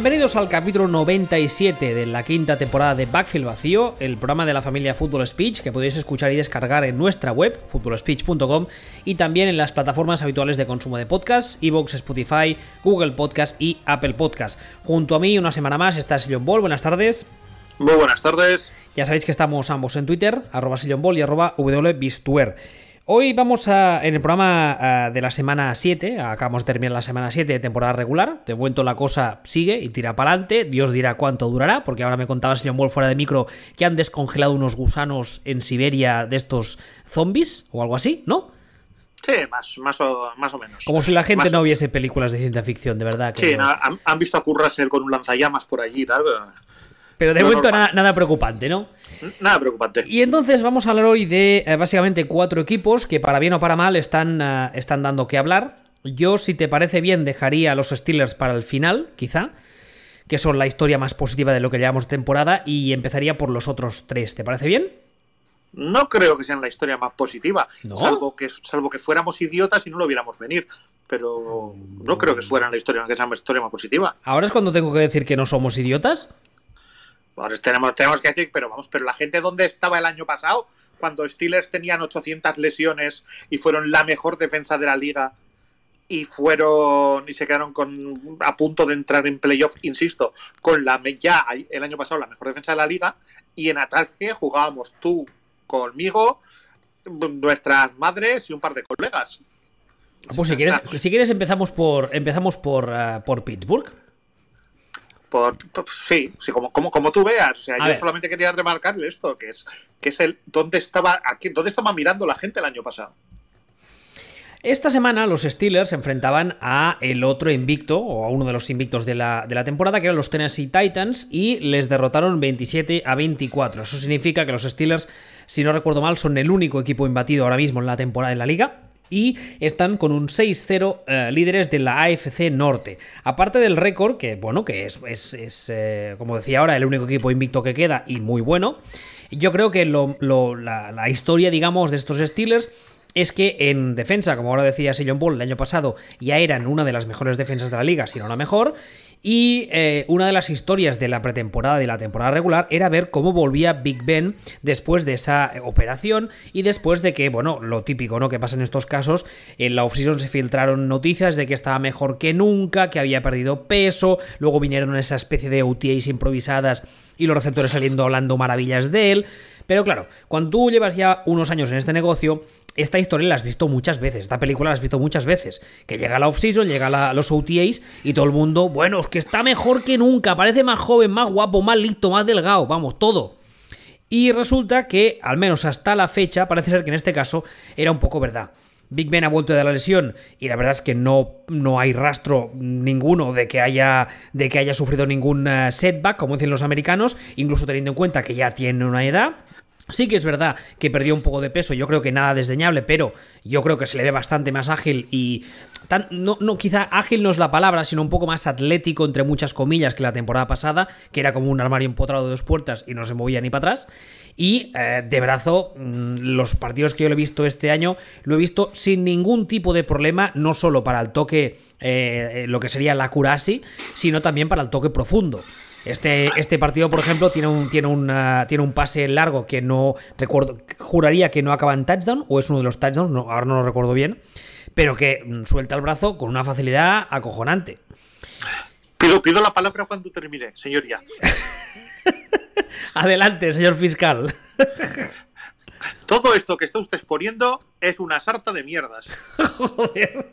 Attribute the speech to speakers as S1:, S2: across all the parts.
S1: Bienvenidos al capítulo 97 de la quinta temporada de Backfield Vacío, el programa de la familia Football Speech que podéis escuchar y descargar en nuestra web, footballspeech.com, y también en las plataformas habituales de consumo de podcast, Evox, Spotify, Google Podcast y Apple Podcast. Junto a mí, una semana más, está Sillon Ball. Buenas tardes.
S2: Muy buenas tardes.
S1: Ya sabéis que estamos ambos en Twitter, arroba Ball y arroba wbistuer. Hoy vamos a, en el programa de la semana 7, acabamos de terminar la semana 7 de temporada regular, de momento la cosa sigue y tira para adelante, Dios dirá cuánto durará, porque ahora me contaba señor Ball fuera de micro que han descongelado unos gusanos en Siberia de estos zombies o algo así, ¿no?
S2: Sí, más, más, o, más o menos.
S1: Como si la gente no viese películas de ciencia ficción, de verdad.
S2: Que sí, han, visto a Currasel con un lanzallamas por allí y tal.
S1: Pero de momento nada, preocupante, ¿no?
S2: Nada preocupante.
S1: Y entonces vamos a hablar hoy de eh, básicamente cuatro equipos que para bien o para mal están, eh, están dando que hablar. Yo, si te parece bien, dejaría a los Steelers para el final, quizá, que son la historia más positiva de lo que llevamos temporada, y empezaría por los otros tres. ¿Te parece bien?
S2: No creo que sean la historia más positiva, salvo, que, salvo que fuéramos idiotas y no lo viéramos venir pero no creo que fueran la historia que sea la historia más positiva.
S1: ¿Ahora es cuando tengo que decir que no somos idiotas?
S2: Tenemos, tenemos que decir, pero vamos, pero la gente dónde estaba el año pasado, cuando Steelers tenían 800 lesiones y fueron la mejor defensa de la liga y fueron y se quedaron con a punto de entrar en playoff, insisto, con la ya el año pasado la mejor defensa de la liga y en ataque jugábamos tú conmigo, nuestras madres y un par de colegas.
S1: Pues si quieres, si quieres empezamos por empezamos por, eh, por Pittsburgh.
S2: Por, sí, sí como, como, como tú veas. O sea, yo solamente quería remarcarle esto, que es, que es el dónde estaba, aquí, dónde estaba mirando la gente el año pasado.
S1: Esta semana los Steelers se enfrentaban a el otro invicto, o a uno de los invictos de la, de la, temporada, que eran los Tennessee Titans, y les derrotaron 27 a 24. Eso significa que los Steelers, si no recuerdo mal, son el único equipo imbatido ahora mismo en la temporada en la liga y están con un 6-0 eh, líderes de la AFC Norte. Aparte del récord, que bueno, que es, es, eh, como decía ahora, el único equipo invicto que queda y muy bueno, yo creo que la historia, digamos, de estos Steelers es que en defensa, como ahora decía Sillon Ball el año pasado, ya eran una de las mejores defensas de la liga, si no la mejor, y eh, una de las historias de la pretemporada y de la temporada regular era ver cómo volvía Big Ben después de esa operación y después de que, bueno, lo típico, ¿no? Que pasa en estos casos, en la offseason se filtraron noticias de que estaba mejor que nunca, que había perdido peso, luego vinieron esa especie de OTAs improvisadas y los receptores saliendo hablando maravillas de él. Pero claro, cuando tú llevas ya unos años en este negocio, esta historia la has visto muchas veces, esta película la has visto muchas veces. Que llega la off-season, llega la, los OTAs y todo el mundo, bueno, es que está mejor que nunca, parece más joven, más guapo, más listo, más delgado, vamos, todo. Y resulta que, al menos hasta la fecha, parece ser que en este caso era un poco verdad. Big Ben ha vuelto de la lesión y la verdad es que no, no hay rastro ninguno de que, haya, de que haya sufrido ningún eh, setback, como dicen los americanos, incluso teniendo en cuenta que ya tiene una edad. Sí que es verdad que perdió un poco de peso, yo creo que nada desdeñable, pero yo creo que se le ve bastante más ágil y no, no, quizá ágil no es la palabra, sino un poco más atlético, entre muchas comillas, que la temporada pasada, que era como un armario empotrado de dos puertas y no se movía ni para atrás. Y eh, de brazo, mm, los partidos que yo lo he visto este año, lo he visto sin ningún tipo de problema, no solo para el toque, eh, lo que sería la curasi, sino también para el toque profundo. Este, este partido, por ejemplo, tiene un, tiene, tiene un pase largo que no recuerdo, juraría que no acaba en touchdown, o es uno de los touchdowns, no, ahora no lo recuerdo bien, pero que mm, suelta el brazo con una facilidad acojonante.
S2: Pido, pido la palabra cuando termine, señoría.
S1: Adelante, señor fiscal.
S2: Todo esto que está usted exponiendo es una sarta de mierdas. Joder.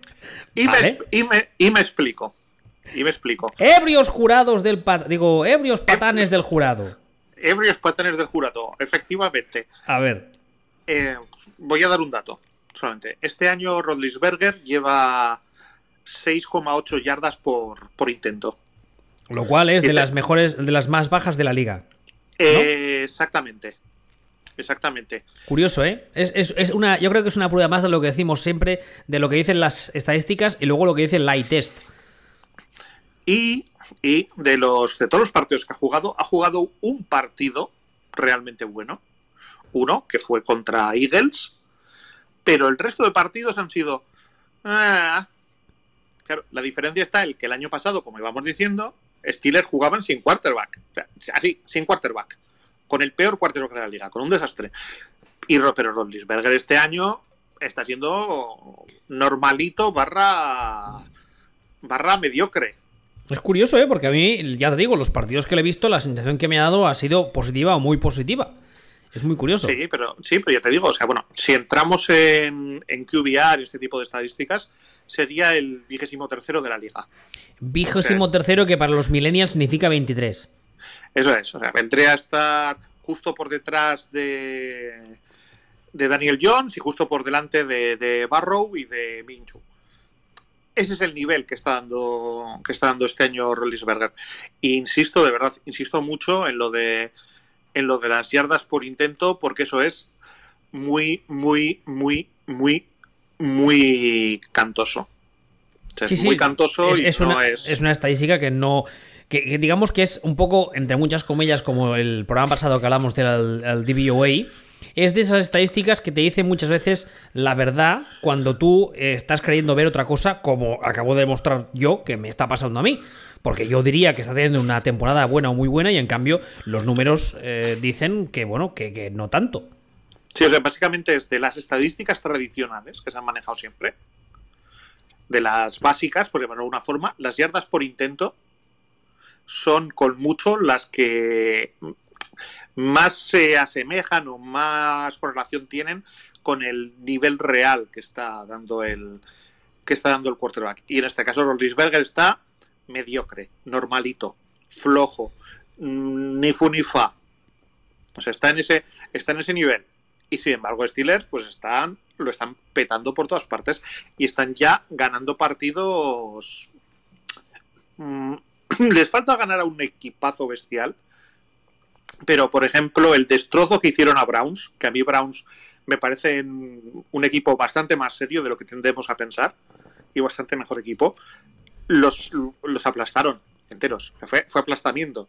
S2: y, me, y me explico. Y me explico.
S1: Ebrios jurados del digo, ebrios patanes del jurado.
S2: Ebrios patanes del jurado, efectivamente.
S1: A ver.
S2: Eh, voy a dar un dato solamente. Este año Rodlisberger lleva 6,8 yardas por, por intento.
S1: Lo cual es de las mejores, de las más bajas de la liga.
S2: Eh, exactamente. Exactamente.
S1: Curioso, ¿eh? Es, es, una, yo creo que es una prueba más de lo que decimos siempre, de lo que dicen las estadísticas y luego lo que dice el light test.
S2: Y, de los de todos los partidos que ha jugado, ha jugado un partido realmente bueno. Uno, que fue contra Eagles, pero el resto de partidos han sido. Ah, claro, la diferencia está en que el año pasado, como íbamos diciendo, Steelers jugaban sin quarterback. Así, sin quarterback. Con el peor quarterback de la liga, con un desastre. Y pero Rodlisberger este año está siendo normalito barra barra mediocre.
S1: Es curioso, ¿eh? Porque a mí, ya te digo, los partidos que le he visto, la sensación que me ha dado ha sido positiva o muy positiva. Es muy curioso.
S2: Sí, pero, sí, pero ya te digo, o sea, bueno, si entramos en, en QBR y este tipo de estadísticas, sería el vigésimo tercero de la liga.
S1: Vigésimo tercero que para los millennials significa 23.
S2: Eso es, o sea, vendría a estar justo por detrás de, de Daniel Jones y justo por delante de, Barrow y de Minchu. Ese es el nivel que está dando, que está dando este año Rollinsberger. E insisto, de verdad, insisto mucho en lo de en lo de las yardas por intento, porque eso es muy, muy, muy, muy, muy cantoso. es muy cantoso
S1: es,
S2: y
S1: es, una, es... una estadística que no. Que, digamos que es un poco, entre muchas comillas, como el programa pasado que hablamos del DBOA, es de esas estadísticas que te dicen muchas veces la verdad cuando tú eh, estás creyendo ver otra cosa, como acabo de demostrar yo que me está pasando a mí. Porque yo diría que está teniendo una temporada buena o muy buena y en cambio los números eh, dicen que, bueno, que, no tanto.
S2: Sí, o sea, básicamente es de las estadísticas tradicionales que se han manejado siempre, de las básicas, por llamarlo de alguna forma, las yardas por intento son con mucho las que más se asemejan o más correlación tienen con el nivel real que está dando el que está dando el quarterback. Y en este caso Rollinsberger está mediocre, normalito, flojo, mm, ni fu ni fa. O sea, está en ese, está en ese nivel. Y sin embargo, Steelers, pues están, lo están petando por todas partes y están ya ganando partidos. Mm, les falta ganar a un equipazo bestial. Pero, por ejemplo, el destrozo que hicieron a Browns, que a mí Browns me parece un equipo bastante más serio de lo que tendemos a pensar y bastante mejor equipo los, los aplastaron enteros. Fue, fue aplastamiento.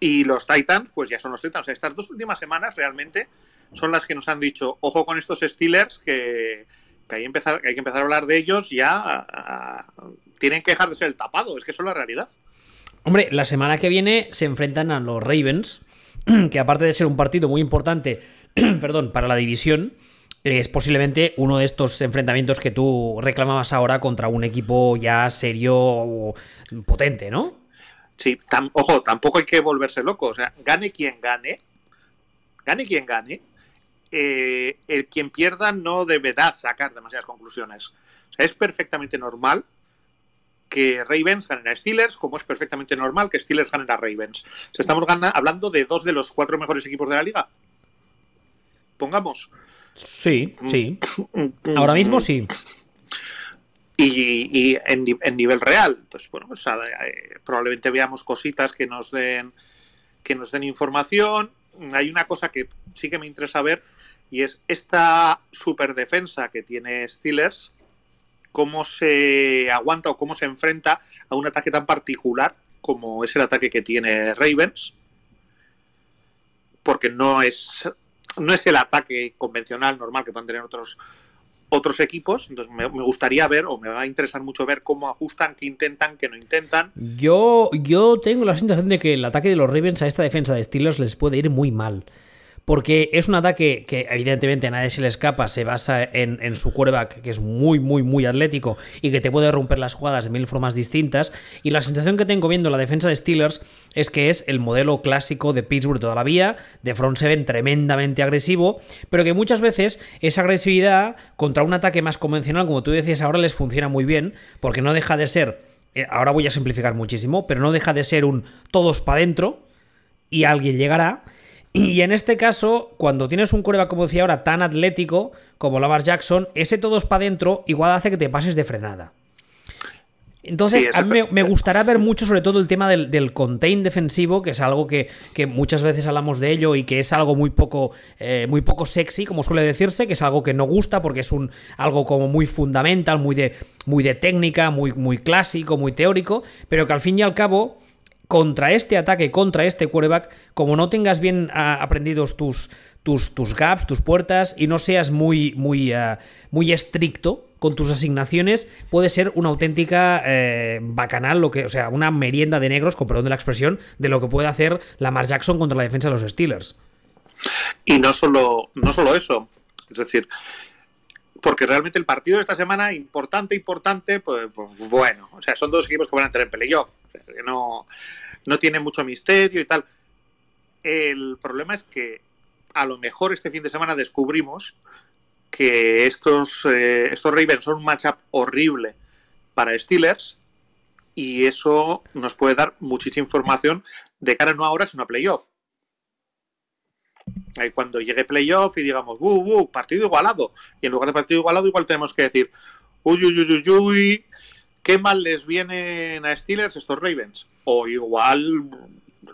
S2: Y los Titans, pues ya son los Titans. estas dos últimas semanas realmente son las que nos han dicho, ojo con estos Steelers, que, hay, que empezar, hay que empezar a hablar de ellos ya. tienen que dejar de ser el tapado, es que eso es la realidad.
S1: Hombre, la semana que viene se enfrentan a los Ravens, que aparte de ser un partido muy importante, perdón, para la división, es posiblemente uno de estos enfrentamientos que tú reclamabas ahora contra un equipo ya serio o potente, ¿no?
S2: Sí, ojo, tampoco hay que volverse loco. O sea, gane quien gane, gane quien gane, eh, el quien pierda no deberá sacar demasiadas conclusiones. O sea, es perfectamente normal que Ravens ganen a Steelers, como es perfectamente normal que Steelers ganen a Ravens. Estamos hablando de dos de los cuatro mejores equipos de la liga. Pongamos.
S1: Sí, sí. Ahora mismo sí.
S2: Y, en, nivel real. Entonces, bueno, pues, eh, probablemente veamos cositas que nos den que nos den información. Hay una cosa que sí que me interesa ver y es esta super defensa que tiene Steelers, cómo se aguanta o cómo se enfrenta a un ataque tan particular como es el ataque que tiene Ravens, porque no es no es el ataque convencional, normal que pueden tener otros, otros equipos. Entonces me, gustaría ver, o me va a interesar mucho ver cómo ajustan, qué intentan, qué no intentan.
S1: Yo, yo tengo la sensación de que el ataque de los Ravens a esta defensa de Steelers les puede ir muy mal porque es un ataque que evidentemente a nadie se le escapa, se basa en, su quarterback, que es muy, muy, muy atlético y que te puede romper las jugadas de mil formas distintas. Y la sensación que tengo viendo la defensa de Steelers es que es el modelo clásico de Pittsburgh todavía, de front seven tremendamente agresivo, pero que muchas veces esa agresividad contra un ataque más convencional, como tú decías ahora, les funciona muy bien, porque no deja de ser, eh, ahora voy a simplificar muchísimo, pero no deja de ser un todos para adentro y alguien llegará. Y en este caso, cuando tienes un coreback, como decía ahora, tan atlético como Lamar Jackson, ese todos para adentro igual hace que te pases de frenada. Entonces, a mí me, gustará ver mucho sobre todo el tema del, contain defensivo, que es algo que, muchas veces hablamos de ello y que es algo muy poco, eh, muy poco sexy, como suele decirse, que es algo que no gusta porque es un, algo como muy fundamental, muy de, muy de técnica, muy, muy clásico, muy teórico, pero que al fin y al cabo contra este ataque, contra este quarterback, como no tengas bien ah, aprendidos tus, tus, tus gaps, tus puertas y no seas muy, muy, ah, muy estricto con tus asignaciones, puede ser una auténtica eh, bacanal, lo que, o sea, una merienda de negros, con perdón de la expresión, de lo que puede hacer Lamar Jackson contra la defensa de los Steelers.
S2: Y no solo, no solo eso, es decir, porque realmente el partido de esta semana, importante, importante, pues, pues bueno, o sea, son dos equipos que van a entrar en playoff, no, no tiene mucho misterio y tal. El problema es que a lo mejor este fin de semana descubrimos que estos, eh, estos Ravens son un matchup horrible para Steelers y eso nos puede dar muchísima información de cara no ahora, sino a playoff. Ahí cuando llegue playoff y digamos, uh, uh, partido igualado. Y en lugar de partido igualado, igual tenemos que decir, uy, uy, uy, uy, qué mal les vienen a Steelers estos Ravens. O igual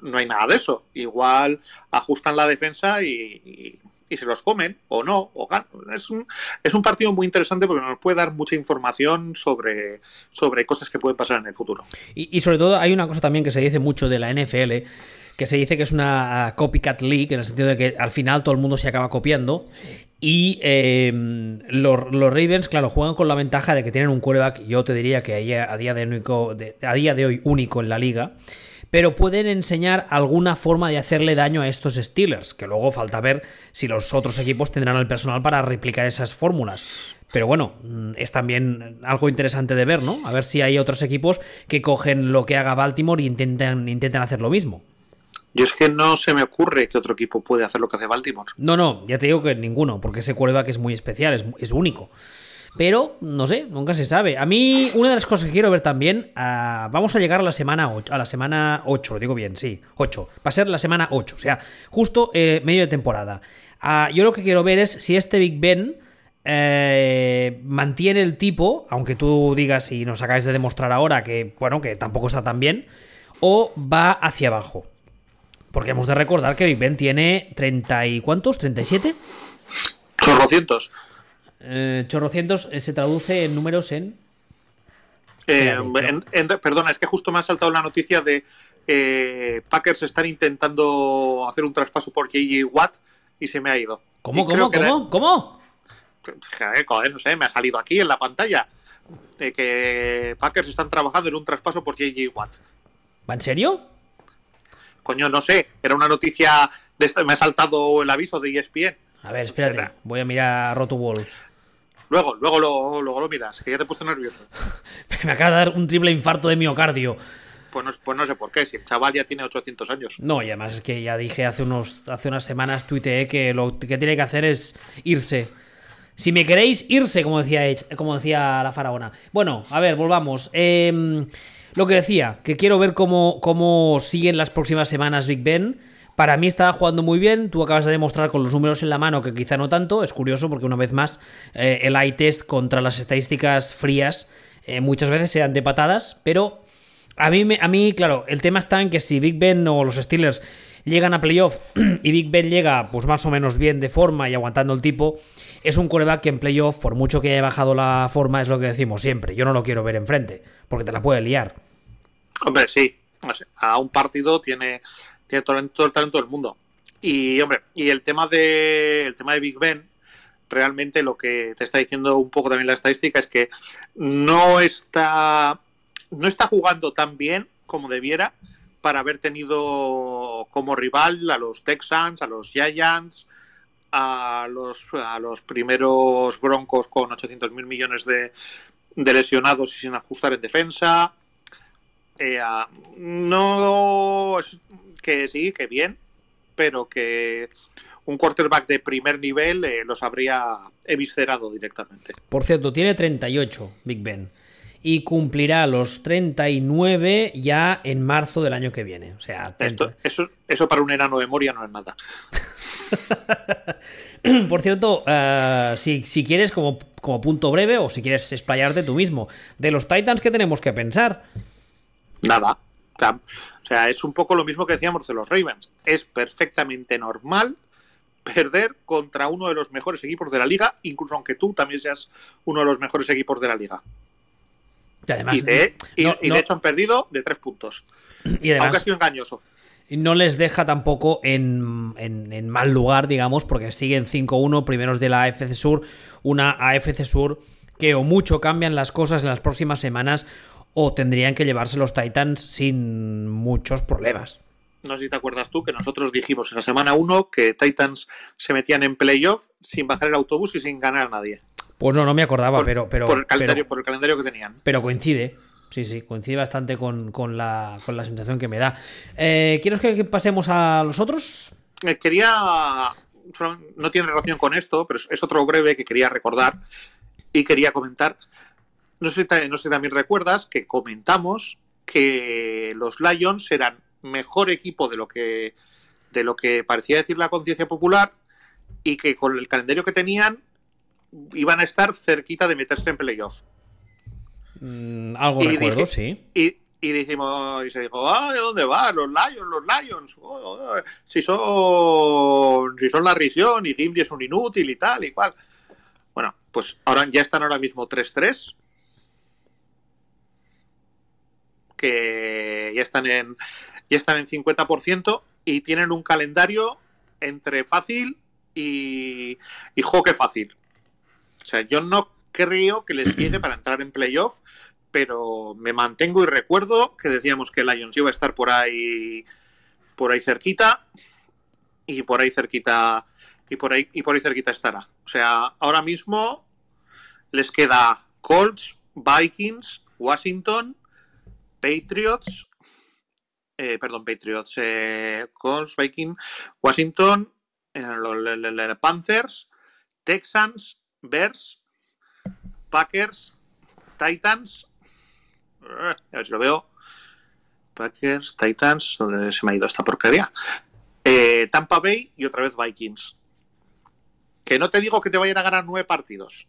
S2: no hay nada de eso. Igual ajustan la defensa y, se los comen o no, o. Es un, es un partido muy interesante porque nos puede dar mucha información sobre, sobre cosas que pueden pasar en el futuro.
S1: Y, y, sobre todo hay una cosa también que se dice mucho de la NFL, que se dice que es una copycat league, en el sentido de que al final todo el mundo se acaba copiando. Y eh, los, Ravens, claro, juegan con la ventaja de que tienen un quarterback, yo te diría que a día de, único, a día de hoy único en la liga pero pueden enseñar alguna forma de hacerle daño a estos Steelers, que luego falta ver si los otros equipos tendrán el personal para replicar esas fórmulas. Pero bueno, mm, es también algo interesante de ver, ¿no? A ver si hay otros equipos que cogen lo que haga Baltimore e intentan, intentan hacer lo mismo.
S2: Yo es que no se me ocurre que otro equipo puede hacer lo que hace Baltimore.
S1: No, no, ya te digo que ninguno, porque ese quarterback es muy especial, es, único. Pero, no sé, nunca se sabe. A mí, una de las cosas que quiero ver también, uh, vamos a llegar a la semana 8, a la semana 8, lo digo bien, sí, 8. Va a ser la semana 8, o sea, justo eh, medio de temporada. Uh, yo lo que quiero ver es si este Big Ben eh, mantiene el tipo, aunque tú digas y nos acabes de demostrar ahora que, bueno, que tampoco está tan bien, o va hacia abajo. Porque hemos de recordar que Big Ben tiene 30 y cuántos, 37?
S2: Chorrocientos.
S1: Eh, chorrocientos eh, se traduce en números en.
S2: Eh, en, en, perdona, es que justo me ha saltado la noticia de eh, Packers están intentando hacer un traspaso por J.J. Watt y se me ha ido.
S1: ¿Cómo, cómo, cómo? Era... ¿Cómo?
S2: Joder, no sé, me ha salido aquí en la pantalla de que Packers están trabajando en un traspaso por J.J. Watt.
S1: ¿Va en serio?
S2: Coño, no sé, era una noticia, de me ha saltado el aviso de ESPN.
S1: A ver, espérate, voy a mirar a Rotowall.
S2: Luego, luego lo, luego lo miras, que ya te he puesto nervioso.
S1: Me acaba de dar un triple infarto de miocardio.
S2: Pues no, pues no, sé por qué, si el chaval ya tiene 800 años.
S1: No, y además es que ya dije hace, unos, hace unas semanas, tuiteé que lo que tiene que hacer es irse. Si me queréis, irse, como decía, como decía la faraona. Bueno, a ver, volvamos. Eh, lo que decía, que quiero ver cómo, cómo siguen las próximas semanas Big Ben. Para mí estaba jugando muy bien, tú acabas de demostrar con los números en la mano que quizá no tanto, es curioso porque una vez más eh, el eye test contra las estadísticas frías eh, muchas veces se dan de patadas, pero a mí, a mí, claro, el tema está en que si Big Ben o los Steelers llegan a playoff y Big Ben llega pues más o menos bien de forma y aguantando el tipo, es un coreback que en playoff, por mucho que haya bajado la forma, es lo que decimos siempre, yo no lo quiero ver enfrente, porque te la puede liar.
S2: Hombre, sí, a un partido tiene tiene todo, todo, el talento del mundo. Y, hombre, y el tema de el tema de Big Ben, realmente lo que te está diciendo un poco también la estadística es que no está no está jugando tan bien como debiera para haber tenido como rival a los Texans, a los Giants, a los, a los primeros Broncos con 800 mil millones de, de lesionados y sin ajustar en defensa. Eh, no que sí, que bien, pero que un quarterback de primer nivel eh, los habría eviscerado directamente.
S1: Por cierto, tiene 38 Big Ben y cumplirá los 39 ya en marzo del año que viene. O sea,
S2: Esto, eso, eso para un enano de Moria no es nada.
S1: Por cierto, uh, si, si, quieres, como, como punto breve, o si quieres explayarte tú mismo, de los Titans, ¿qué tenemos que pensar?
S2: Nada. O sea, es un poco lo mismo que decíamos de los Ravens. Es perfectamente normal perder contra uno de los mejores equipos de la liga, incluso aunque tú también seas uno de los mejores equipos de la liga.
S1: Y, además,
S2: y, de, y, no, y de no, hecho han perdido de tres puntos.
S1: Y además,
S2: Aunque ha sido engañoso.
S1: no les deja tampoco en, en- en mal lugar, digamos, porque siguen 5-1 primeros de la AFC Sur, una AFC Sur que o mucho cambian las cosas en las próximas semanas o tendrían que llevarse los Titans sin muchos problemas.
S2: No sé si te acuerdas tú que nosotros dijimos en la semana 1 que Titans se metían en playoff sin bajar el autobús y sin ganar a nadie.
S1: Pues no, no me acordaba,
S2: Por,
S1: pero, pero,
S2: por el calendario,
S1: pero,
S2: por el calendario que tenían.
S1: pero coincide. Sí, sí, coincide bastante con, con la, con la sensación que me da. Eh, ¿Quieres que, pasemos a los otros?
S2: Eh, quería. No tiene relación con esto, pero es otro breve que quería recordar y quería comentar. No sé, no sé también recuerdas que comentamos que los Lions eran mejor equipo de lo que de lo que parecía decir la conciencia popular y que con el calendario que tenían iban a estar cerquita de meterse en playoff.
S1: Mm, algo
S2: Y
S1: recuerdo,
S2: dije-
S1: sí.
S2: Y, y dijimos, y se dijo, ah, ¿de dónde va? Los Lions, los Lions. Oh, oh, si son si son la risión y Gimli es un inútil y tal y cual. Bueno, pues ahora ya están ahora mismo 3-3. Que ya están en ya están en 50% y tienen un calendario entre fácil y, y fácil. O sea, yo no creo que les llegue para entrar en playoff, pero me mantengo y recuerdo que decíamos que Lions iba a estar por ahí por ahí cerquita y por ahí cerquita y por ahí y por ahí cerquita estará. O sea, ahora mismo les queda Colts, Vikings, Washington, Patriots, eh, perdón, Patriots, eh, Colts, Vikings, Washington, eh, Panthers, Texans, Bears, Packers, Titans, eh, a ver si lo veo. Packers, Titans, ¿dónde se me ha ido esta porquería? Eh, Tampa Bay y otra vez Vikings. Que no te digo que te vayan a ganar nueve partidos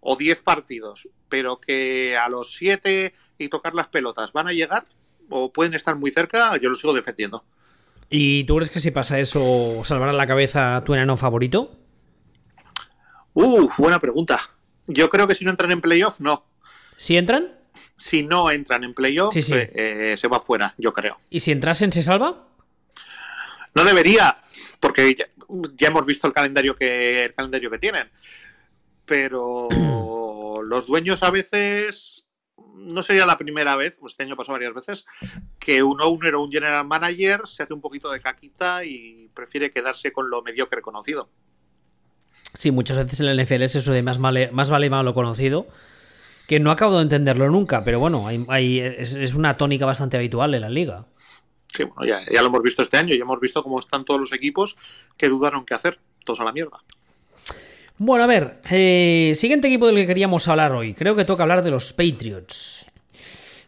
S2: o diez partidos, pero que a los siete y tocar las pelotas van a llegar o pueden estar muy cerca, yo lo sigo defendiendo.
S1: ¿Y tú crees que si pasa eso salvará la cabeza a tu enano favorito?
S2: Uh, buena pregunta. Yo creo que si no entran en playoff, no.
S1: ¿Si entran?
S2: Si no entran en playoff,
S1: Sí, sí.
S2: eh, eh, se va fuera, yo creo.
S1: ¿Y si entrasen se salva?
S2: No debería, porque ya, ya hemos visto el calendario que el calendario que tienen. Pero los dueños a veces no sería la primera vez, pues este año pasó varias veces, que un owner o un general manager se hace un poquito de caquita y prefiere quedarse con lo mediocre conocido.
S1: Sí, muchas veces en el NFL es eso de más vale, más vale malo conocido, que no acabo de entenderlo nunca, pero bueno, hay, hay- es, es una tónica bastante habitual en la liga.
S2: Sí, bueno, ya, ya lo hemos visto este año, ya hemos visto cómo están todos los equipos que dudaron qué hacer, todos a la mierda.
S1: Bueno, a ver, eh, siguiente equipo del que queríamos hablar hoy. Creo que toca hablar de los Patriots.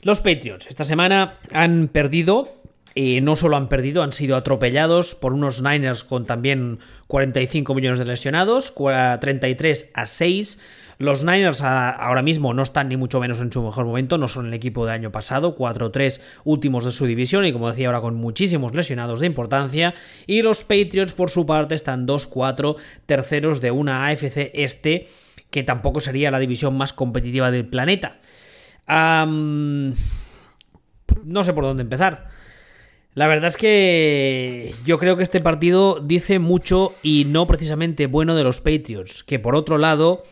S1: Los Patriots esta semana han perdido, y no solo han perdido, han sido atropellados por unos Niners con también 45 millones de lesionados, cua- 33 a 6. Los Niners a- ahora mismo no están ni mucho menos en su mejor momento, no son el equipo del año pasado, 4-3 últimos de su división y como decía ahora con muchísimos lesionados de importancia. Y los Patriots por su parte están 2-4 terceros de una AFC este que tampoco sería la división más competitiva del planeta. No sé por dónde empezar. La verdad es que yo creo que este partido dice mucho y no precisamente bueno de los Patriots, que por otro lado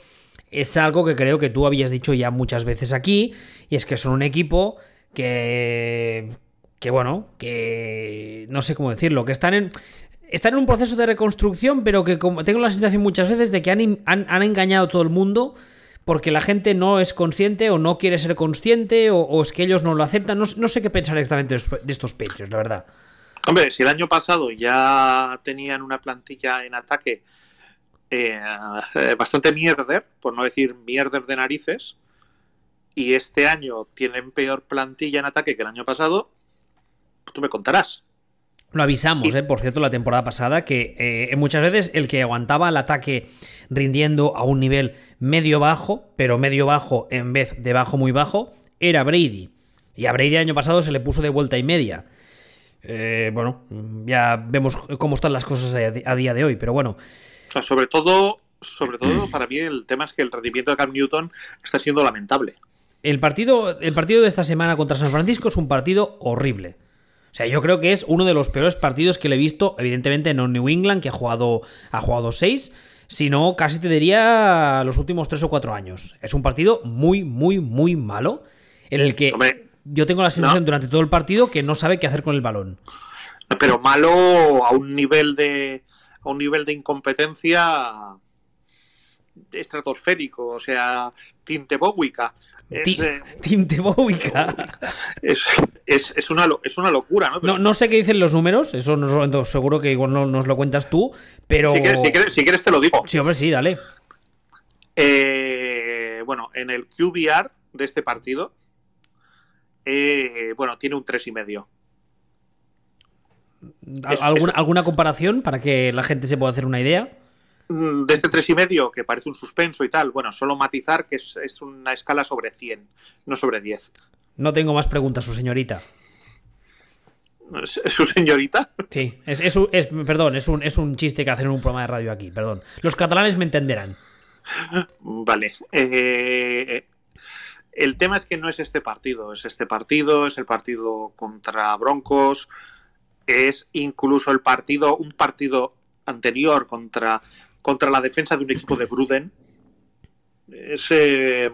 S1: es algo que creo que tú habías dicho ya muchas veces aquí, y es que son un equipo que, que bueno, que no sé cómo decirlo, que están en, están en un proceso de reconstrucción, pero que como, tengo la sensación muchas veces de que han, han, han engañado a todo el mundo porque la gente no es consciente o no quiere ser consciente o, es que ellos no lo aceptan. No, no sé qué pensar exactamente de estos Patriots, la verdad.
S2: Hombre, si el año pasado ya tenían una plantilla en ataque eh, bastante mierder, por no decir mierder de narices, y este año tienen peor plantilla en ataque que el año pasado, pues tú me contarás.
S1: Lo avisamos, eh, por cierto, la temporada pasada, que eh, muchas veces el que aguantaba el ataque rindiendo a un nivel medio-bajo, pero medio-bajo en vez de bajo muy bajo, era Brady. Y a Brady el año pasado se le puso de vuelta y media. Eh, bueno, ya vemos cómo están las cosas a día de hoy, pero bueno.
S2: Sobre todo, sobre todo para mí el tema es que el rendimiento de Cam Newton está siendo lamentable.
S1: El partido, el partido de esta semana contra San Francisco es un partido horrible. O sea, yo creo que es uno de los peores partidos que le he visto, evidentemente no New England, que ha jugado, ha jugado seis, sino casi te diría los últimos tres o cuatro años. Es un partido muy, muy, muy malo, en el que yo tengo la sensación durante todo el partido que no sabe qué hacer con el balón.
S2: Pero malo a un nivel de a un nivel de incompetencia estratosférico, o sea, tinte bóbica.
S1: Tinte bóbica.
S2: Es, es, una, es una locura,
S1: ¿no? ¿no? sé qué dicen los números, eso no, seguro que igual no nos lo cuentas tú, pero...
S2: Si quieres, te lo digo.
S1: Sí, hombre, sí, dale.
S2: Eh, bueno, en el QBR de este partido, eh, bueno, tiene un 3,5.
S1: ¿Alguna, ¿Alguna comparación para que la gente se pueda hacer una idea?
S2: Mm, de este tres y medio, que parece un suspenso y tal, bueno, solo matizar que es, una escala sobre 100, no sobre 10.
S1: No tengo más preguntas, su señorita.
S2: ¿Es, su señorita?
S1: Sí, es, es, perdón, es un, es un chiste que hacen en un programa de radio aquí, perdón. Los catalanes me entenderán.
S2: Vale. Eh, el tema es que no es este partido, es este partido, es el partido contra Broncos, es incluso el partido, un partido anterior contra, contra la defensa de un equipo de Bruden. Es eh,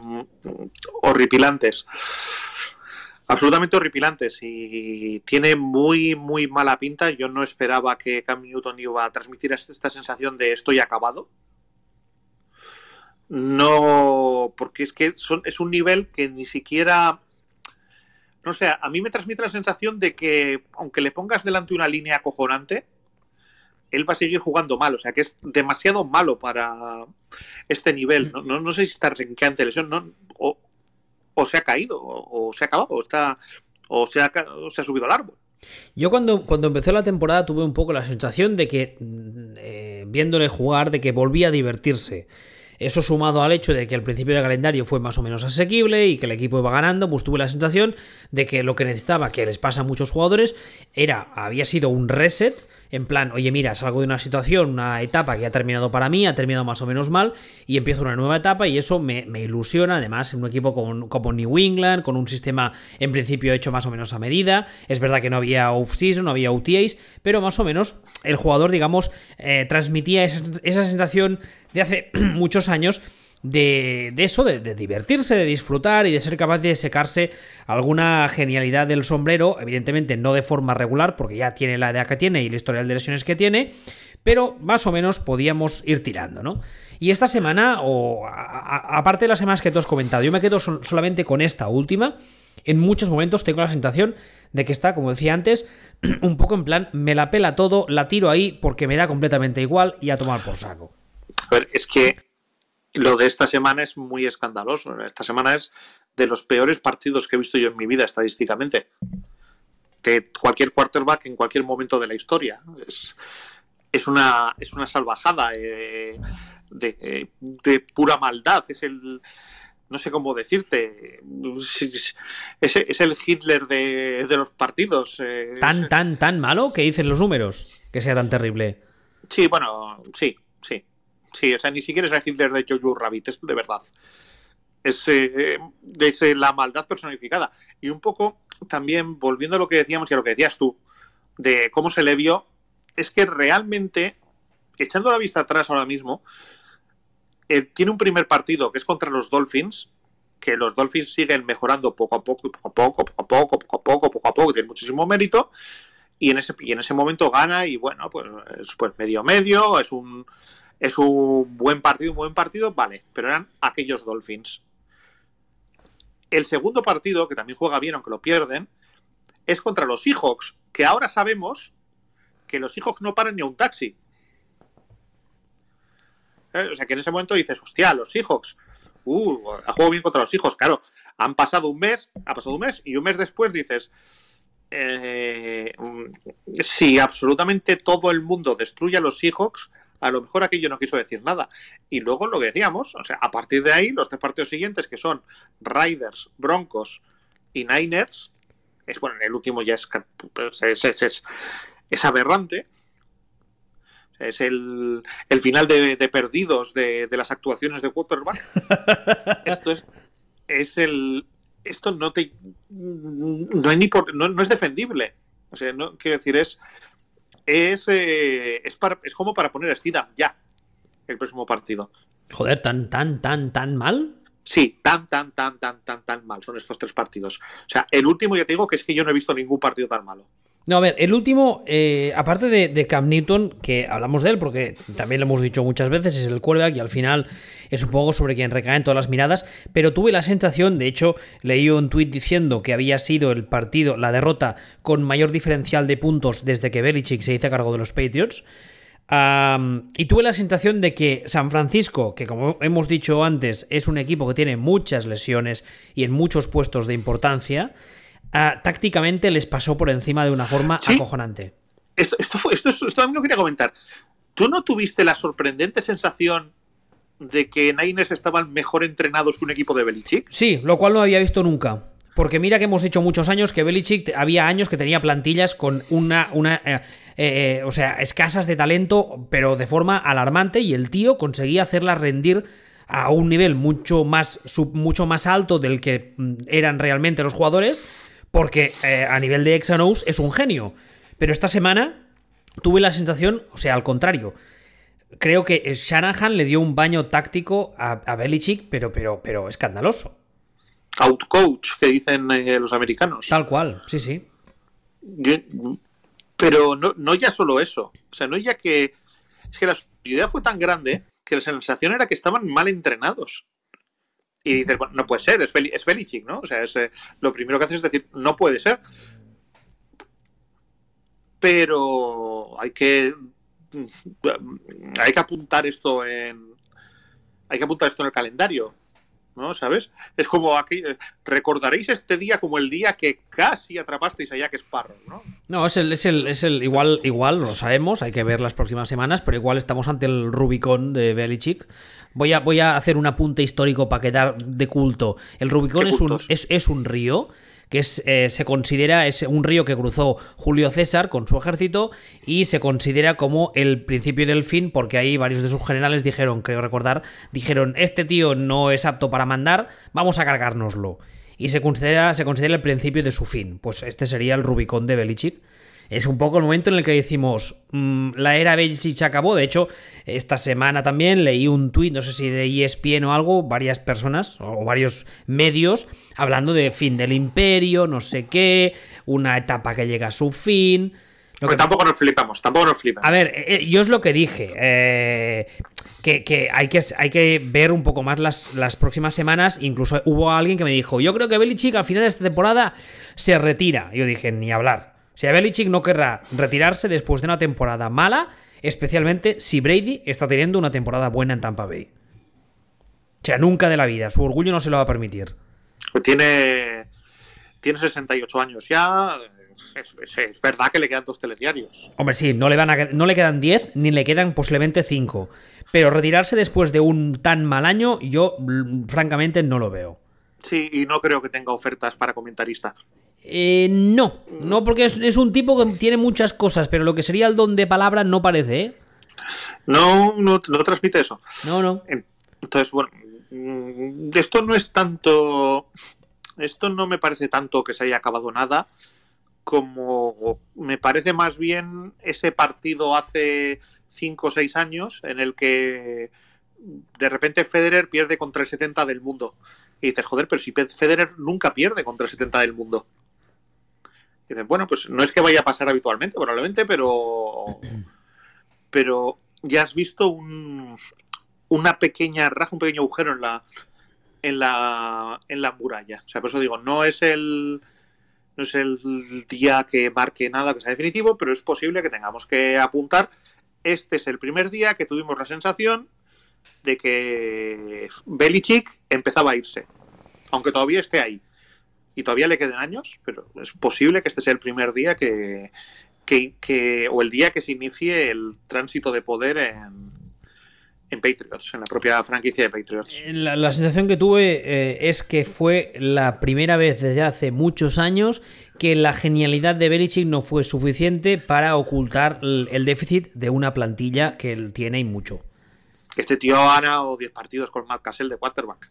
S2: horripilantes. Absolutamente horripilantes y tiene muy, muy mala pinta. Yo no esperaba que Cam Newton iba a transmitir esta sensación de estoy acabado. No, porque es que son, es un nivel que ni siquiera no sé, a mí me transmite la sensación de que aunque le pongas delante una línea acojonante, él va a seguir jugando mal. O sea, que es demasiado malo para este nivel. No, sé si está renqueante lesión, ¿no? o, se ha caído, o, se ha acabado, o, está, o, se ha, se ha subido al árbol.
S1: Yo cuando, cuando empezó la temporada tuve un poco la sensación de que, mm, eh, viéndole jugar, de que volvía a divertirse. Eso sumado al hecho de que al principio del calendario fue más o menos asequible y que el equipo iba ganando, pues tuve la sensación de que lo que necesitaba, que les pasa a muchos jugadores, era, había sido un reset en plan, oye, mira, salgo de una situación, una etapa que ha terminado para mí, ha terminado más o menos mal, y empiezo una nueva etapa, y eso me, ilusiona, además, en un equipo como, como, New England, con un sistema en principio hecho más o menos a medida. Es verdad que no había off-season, no había OTAs, pero más o menos el jugador, digamos, eh, transmitía esa sensación de hace muchos años de, eso, de, divertirse, de disfrutar y de ser capaz de secarse alguna genialidad del sombrero, evidentemente no de forma regular, porque ya tiene la edad que tiene y el historial de lesiones que tiene, pero más o menos podíamos ir tirando, ¿no? Y esta semana, o aparte de las semanas que tú has comentado, yo me quedo solamente con esta última. En muchos momentos tengo la sensación de que está, como decía antes, un poco en plan, me la pela todo, la tiro ahí porque me da completamente igual y a tomar por saco.
S2: A ver, es que lo de esta semana es muy escandaloso. Esta semana es de los peores partidos que he visto yo en mi vida estadísticamente. Que cualquier quarterback en cualquier momento de la historia. Es, es, una, es una salvajada eh, de, de, pura maldad. Es el. No sé cómo decirte. Es, es el Hitler de, de los partidos.
S1: Eh, ¿Tan, tan, tan malo que dicen los números? Que sea tan terrible.
S2: Sí, bueno, sí, sí. O sea, ni siquiera es el Hitler de Jojo Rabbit, es de verdad. Es eh, la maldad personificada. Y un poco también, volviendo a lo que decíamos y a lo que decías tú, de cómo se le vio, es que realmente, echando la vista atrás ahora mismo, eh, tiene un primer partido que es contra los Dolphins, que los Dolphins siguen mejorando poco a poco, poco a poco, poco a poco, poco a poco, poco a poco, tiene muchísimo mérito, y en ese, en ese momento gana y bueno, pues, pues medio medio, es un es un buen partido, un buen partido, vale, pero eran aquellos Dolphins. El segundo partido, que también juega bien, aunque lo pierden, es contra los Seahawks, que ahora sabemos que los Seahawks no paran ni a un taxi. Eh, o sea, que en ese momento dices, hostia, los Seahawks, uh, ha jugado bien contra los Seahawks, claro, han pasado un mes, ha pasado un mes, y un mes después dices, eh, si absolutamente todo el mundo destruye a los Seahawks, a lo mejor aquello no quiso decir nada. Y luego lo que decíamos, o sea, a partir de ahí, los tres partidos siguientes, que son Riders, Broncos y Niners, es bueno, en el último ya es, es, aberrante. Es el, final de, perdidos de, las actuaciones de quarterback. Esto es, es el, esto no te no hay ni por, no, no es defendible. O sea, no quiero decir es es eh, es, para, es como para poner a Stidham ya el próximo partido.
S1: Joder, tan tan tan tan mal.
S2: Sí, tan, tan, tan, tan, tan, tan mal son estos tres partidos. O sea, el último ya te digo que es que yo no he visto ningún partido tan malo.
S1: No, a ver, el último, eh, aparte de, de, Cam Newton, que hablamos de él porque también lo hemos dicho muchas veces, es el quarterback y al final es un poco sobre quien recaen todas las miradas, pero tuve la sensación, de hecho, leí un tuit diciendo que había sido el partido, la derrota con mayor diferencial de puntos desde que Belichick se hizo cargo de los Patriots. Y tuve la sensación de que San Francisco, que como hemos dicho antes, es un equipo que tiene muchas lesiones y en muchos puestos de importancia, uh, tácticamente les pasó por encima de una forma ¿Sí? acojonante.
S2: Esto, esto, fue, esto, esto, también lo quería comentar. ¿Tú no tuviste la sorprendente sensación de que Niners estaban mejor entrenados que un equipo de Belichick?
S1: Sí, lo cual no había visto nunca. Porque mira que hemos dicho muchos años que Belichick había años que tenía plantillas con una, una eh, eh, o sea, escasas de talento, pero de forma alarmante, y el tío conseguía hacerlas rendir a un nivel mucho más, sub, mucho más alto del que mm, eran realmente los jugadores, porque eh, a nivel de Exanos es un genio. Pero esta semana tuve la sensación, o sea, al contrario. Creo que Shanahan le dio un baño táctico a, a Belichick, pero, pero, pero escandaloso
S2: outcoach que dicen eh, los americanos.
S1: Tal cual, sí, sí.
S2: Yo, pero no, no, ya solo eso. O sea, no ya que. Es que la idea fue tan grande que la sensación era que estaban mal entrenados. Y dices, bueno, no puede ser, es, es Belichick, ¿no? O sea, es, eh, lo primero que haces es decir, no puede ser. Pero hay que. Hay que apuntar esto en. Hay que apuntar esto en el calendario. ¿No? ¿Sabes? Es como aquí, recordaréis este día como el día que casi atrapasteis a Jack Sparrow, ¿no?
S1: No, es el, es el, es el igual, igual, lo sabemos, hay que ver las próximas semanas, pero igual estamos ante el Rubicon de Belichick. Voy a, voy a hacer un apunte histórico para quedar de culto. El Rubicon es un, es, es un río que eh, se considera es un río que cruzó Julio César con su ejército y se considera como el principio del fin porque ahí varios de sus generales dijeron, creo recordar, dijeron, este tío no es apto para mandar, vamos a cargárnoslo. Y se considera, se considera el principio de su fin. Pues este sería el Rubicón de Belichick es un poco el momento en el que decimos, mmm, la era Belichick acabó. De hecho, esta semana también leí un tuit, no sé si de ESPN o algo, varias personas o varios medios hablando de fin del imperio, no sé qué, una etapa que llega a su fin.
S2: Lo que tampoco nos flipamos, tampoco nos flipamos.
S1: A ver, eh, yo es lo que dije. Eh, que, que, hay que hay que ver un poco más las, las, próximas semanas. Incluso hubo alguien que me dijo: Yo creo que Belichick al final de esta temporada se retira. Yo dije: Ni hablar. Sea, Belichick no querrá retirarse después de una temporada mala, especialmente si Brady está teniendo una temporada buena en Tampa Bay. O sea, nunca de la vida. Su orgullo no se lo va a permitir.
S2: Tiene, tiene 68 años ya. Es, es, es, verdad que le quedan dos telediarios.
S1: Hombre, sí, no le, van a, no le quedan 10 ni le quedan posiblemente 5. Pero retirarse después de un tan mal año, yo francamente no lo veo.
S2: Sí, y no creo que tenga ofertas para comentarista.
S1: Eh, no, no porque es, es, un tipo que tiene muchas cosas, pero lo que sería el don de palabra no parece, ¿eh?
S2: No, no, no transmite eso.
S1: No, no.
S2: Entonces, bueno, esto no es tanto. Esto no me parece tanto que se haya acabado nada, como me parece más bien ese partido hace 5 o 6 años en el que de repente Federer pierde contra el 70 del mundo. Y dices, joder, pero si Federer nunca pierde contra el 70 del mundo. Dicen, bueno, pues no es que vaya a pasar habitualmente, probablemente, pero. Pero ya has visto un, una pequeña raja, un pequeño agujero en la. En la, en la muralla. O sea, por eso digo, no es el. No es el día que marque nada que sea definitivo, pero es posible que tengamos que apuntar. Este es el primer día que tuvimos la sensación de que Belichick empezaba a irse, aunque todavía esté ahí y todavía le queden años, pero es posible que este sea el primer día que, que, que o el día que se inicie el tránsito de poder en, en Patriots, en la propia franquicia de Patriots.
S1: La, la sensación que tuve eh, es que fue la primera vez desde hace muchos años que la genialidad de Belichick no fue suficiente para ocultar el, el déficit de una plantilla que él tiene y mucho.
S2: Este tío ha ganado 10 partidos con Matt Cassell de quarterback.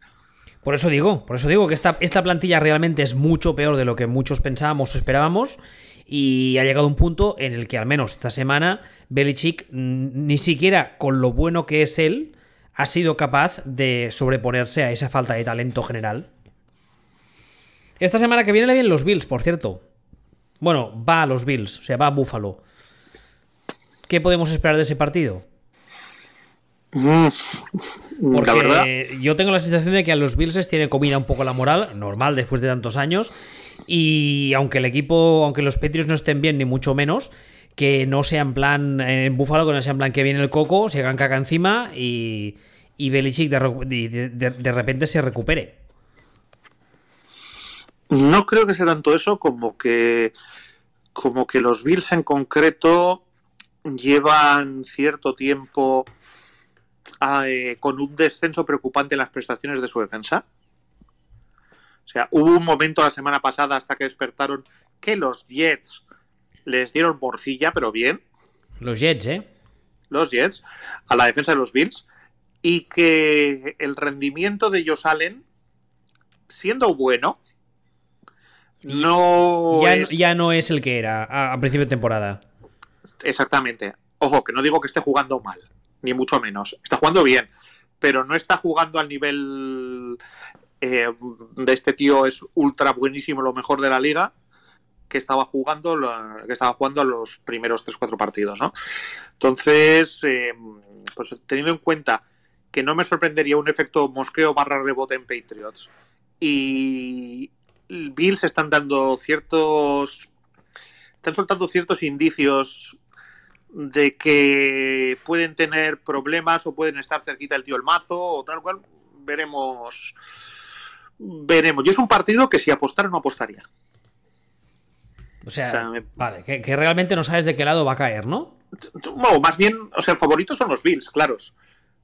S1: Por eso digo, por eso digo que esta, esta plantilla realmente es mucho peor de lo que muchos pensábamos o esperábamos. Y ha llegado un punto en el que al menos esta semana Belichick ni siquiera con lo bueno que es él ha sido capaz de sobreponerse a esa falta de talento general. Esta semana que viene le vienen los Bills, por cierto. Bueno, va a los Bills, o sea, va a Buffalo. ¿Qué podemos esperar de ese partido?
S2: Mm,
S1: Porque yo tengo la sensación de que a los Bills les tiene comida un poco la moral, normal después de tantos años. Y aunque el equipo, aunque los Patriots no estén bien, ni mucho menos, que no sea en plan en Búfalo, que no sea en plan que viene el coco, se hagan caca encima y, y Belichick de, de, repente se recupere.
S2: No creo que sea tanto eso como que como que los Bills en concreto llevan cierto tiempo eh, con un descenso preocupante en las prestaciones de su defensa. O sea, hubo un momento la semana pasada hasta que despertaron que los Jets les dieron morcilla, pero bien.
S1: Los Jets, ¿eh?
S2: Los Jets, a la defensa de los Bills. Y que el rendimiento de ellos Allen, siendo bueno, no
S1: ya, ya, no es el que era a, a principio de temporada.
S2: Exactamente. Ojo, que no digo que esté jugando mal, ni mucho menos. Está jugando bien, pero no está jugando al nivel eh, de este tío es ultra buenísimo, lo mejor de la liga, que estaba jugando que estaba jugando los primeros 3-4 partidos, ¿no? Entonces, eh, pues teniendo en cuenta que no me sorprendería un efecto mosqueo barra rebote en Patriots y Bills están dando ciertos están soltando ciertos indicios de que pueden tener problemas o pueden estar cerquita el tío el mazo o tal cual veremos veremos yo es un partido que si apostara no apostaría
S1: o sea, vale, que, realmente no sabes de qué lado va a caer, ¿no?
S2: No, más bien, o sea, el favorito son los Bills, claros.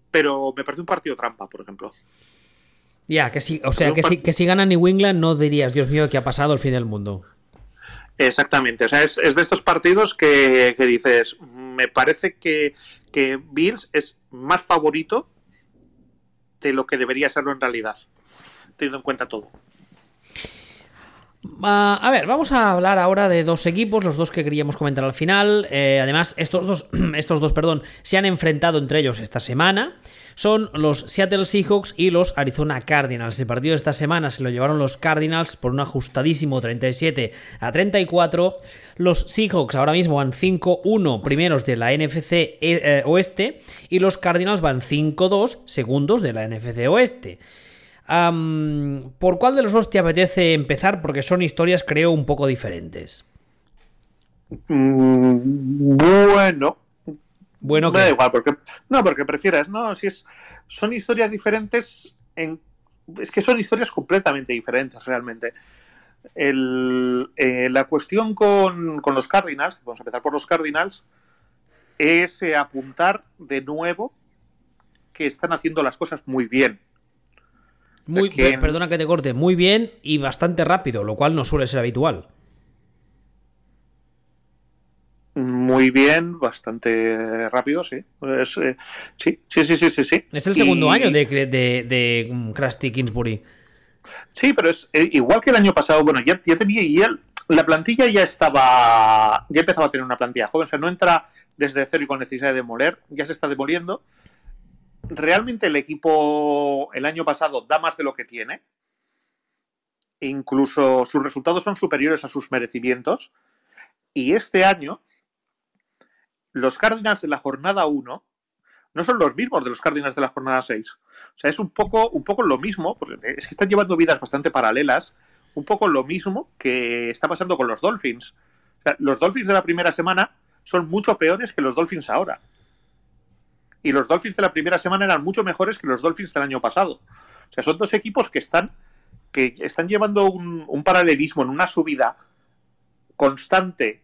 S2: Pero me parece un partido trampa, por ejemplo.
S1: Ya, que sí, o sea, que si, que si gana New England no dirías, Dios mío, que ha pasado el fin del mundo.
S2: Exactamente, o sea, es, de estos partidos que, dices, me parece que, que Bills es más favorito de lo que debería serlo en realidad, teniendo en cuenta todo.
S1: Ah, a ver, vamos a hablar ahora de dos equipos, los dos que queríamos comentar al final. Eh, además, estos dos, estos dos, perdón, se han enfrentado entre ellos esta semana. Son los Seattle Seahawks y los Arizona Cardinals. El partido de esta semana se lo llevaron los Cardinals por un ajustadísimo 37 a 34. Los Seahawks ahora mismo van 5-1 primeros de la NFC eh, eh, Oeste y los Cardinals van 5-2 segundos de la NFC Oeste. ¿Por cuál de los dos te apetece empezar? Porque son historias, creo, un poco diferentes.
S2: Mm, bueno.
S1: Bueno,
S2: que... da igual, porque, no, porque prefieras, no, si es, son historias diferentes, en, es que son historias completamente diferentes realmente. El, eh, la cuestión con, con, los Cardinals, vamos a empezar por los Cardinals, es eh, apuntar de nuevo que están haciendo las cosas muy bien.
S1: Muy, Perdona que te corte, muy bien y bastante rápido, lo cual no suele ser habitual.
S2: Muy bien, bastante rápido, sí. Eh, sí, sí, sí, sí, sí,
S1: Es el segundo año de, de, de, mm, Krusty Kingsbury.
S2: Sí, pero es eh, igual que el año pasado, bueno, ya, ya tenía, y la plantilla ya estaba, ya empezaba a tener una plantilla joven, o sea, no entra desde cero y con necesidad de demoler, ya se está demoliendo realmente el equipo el año pasado da más de lo que tiene. Incluso sus resultados son superiores a sus merecimientos. Y este año, los Cardinals de la jornada 1 no son los mismos de los Cardinals de la jornada 6. O sea, es un poco, un poco lo mismo, porque es que están llevando vidas bastante paralelas, un poco lo mismo que está pasando con los Dolphins. los Dolphins de la primera semana son mucho peores que los Dolphins ahora y los Dolphins de la primera semana eran mucho mejores que los Dolphins del año pasado. O sea, son dos equipos que están, que están llevando un, paralelismo en una subida constante,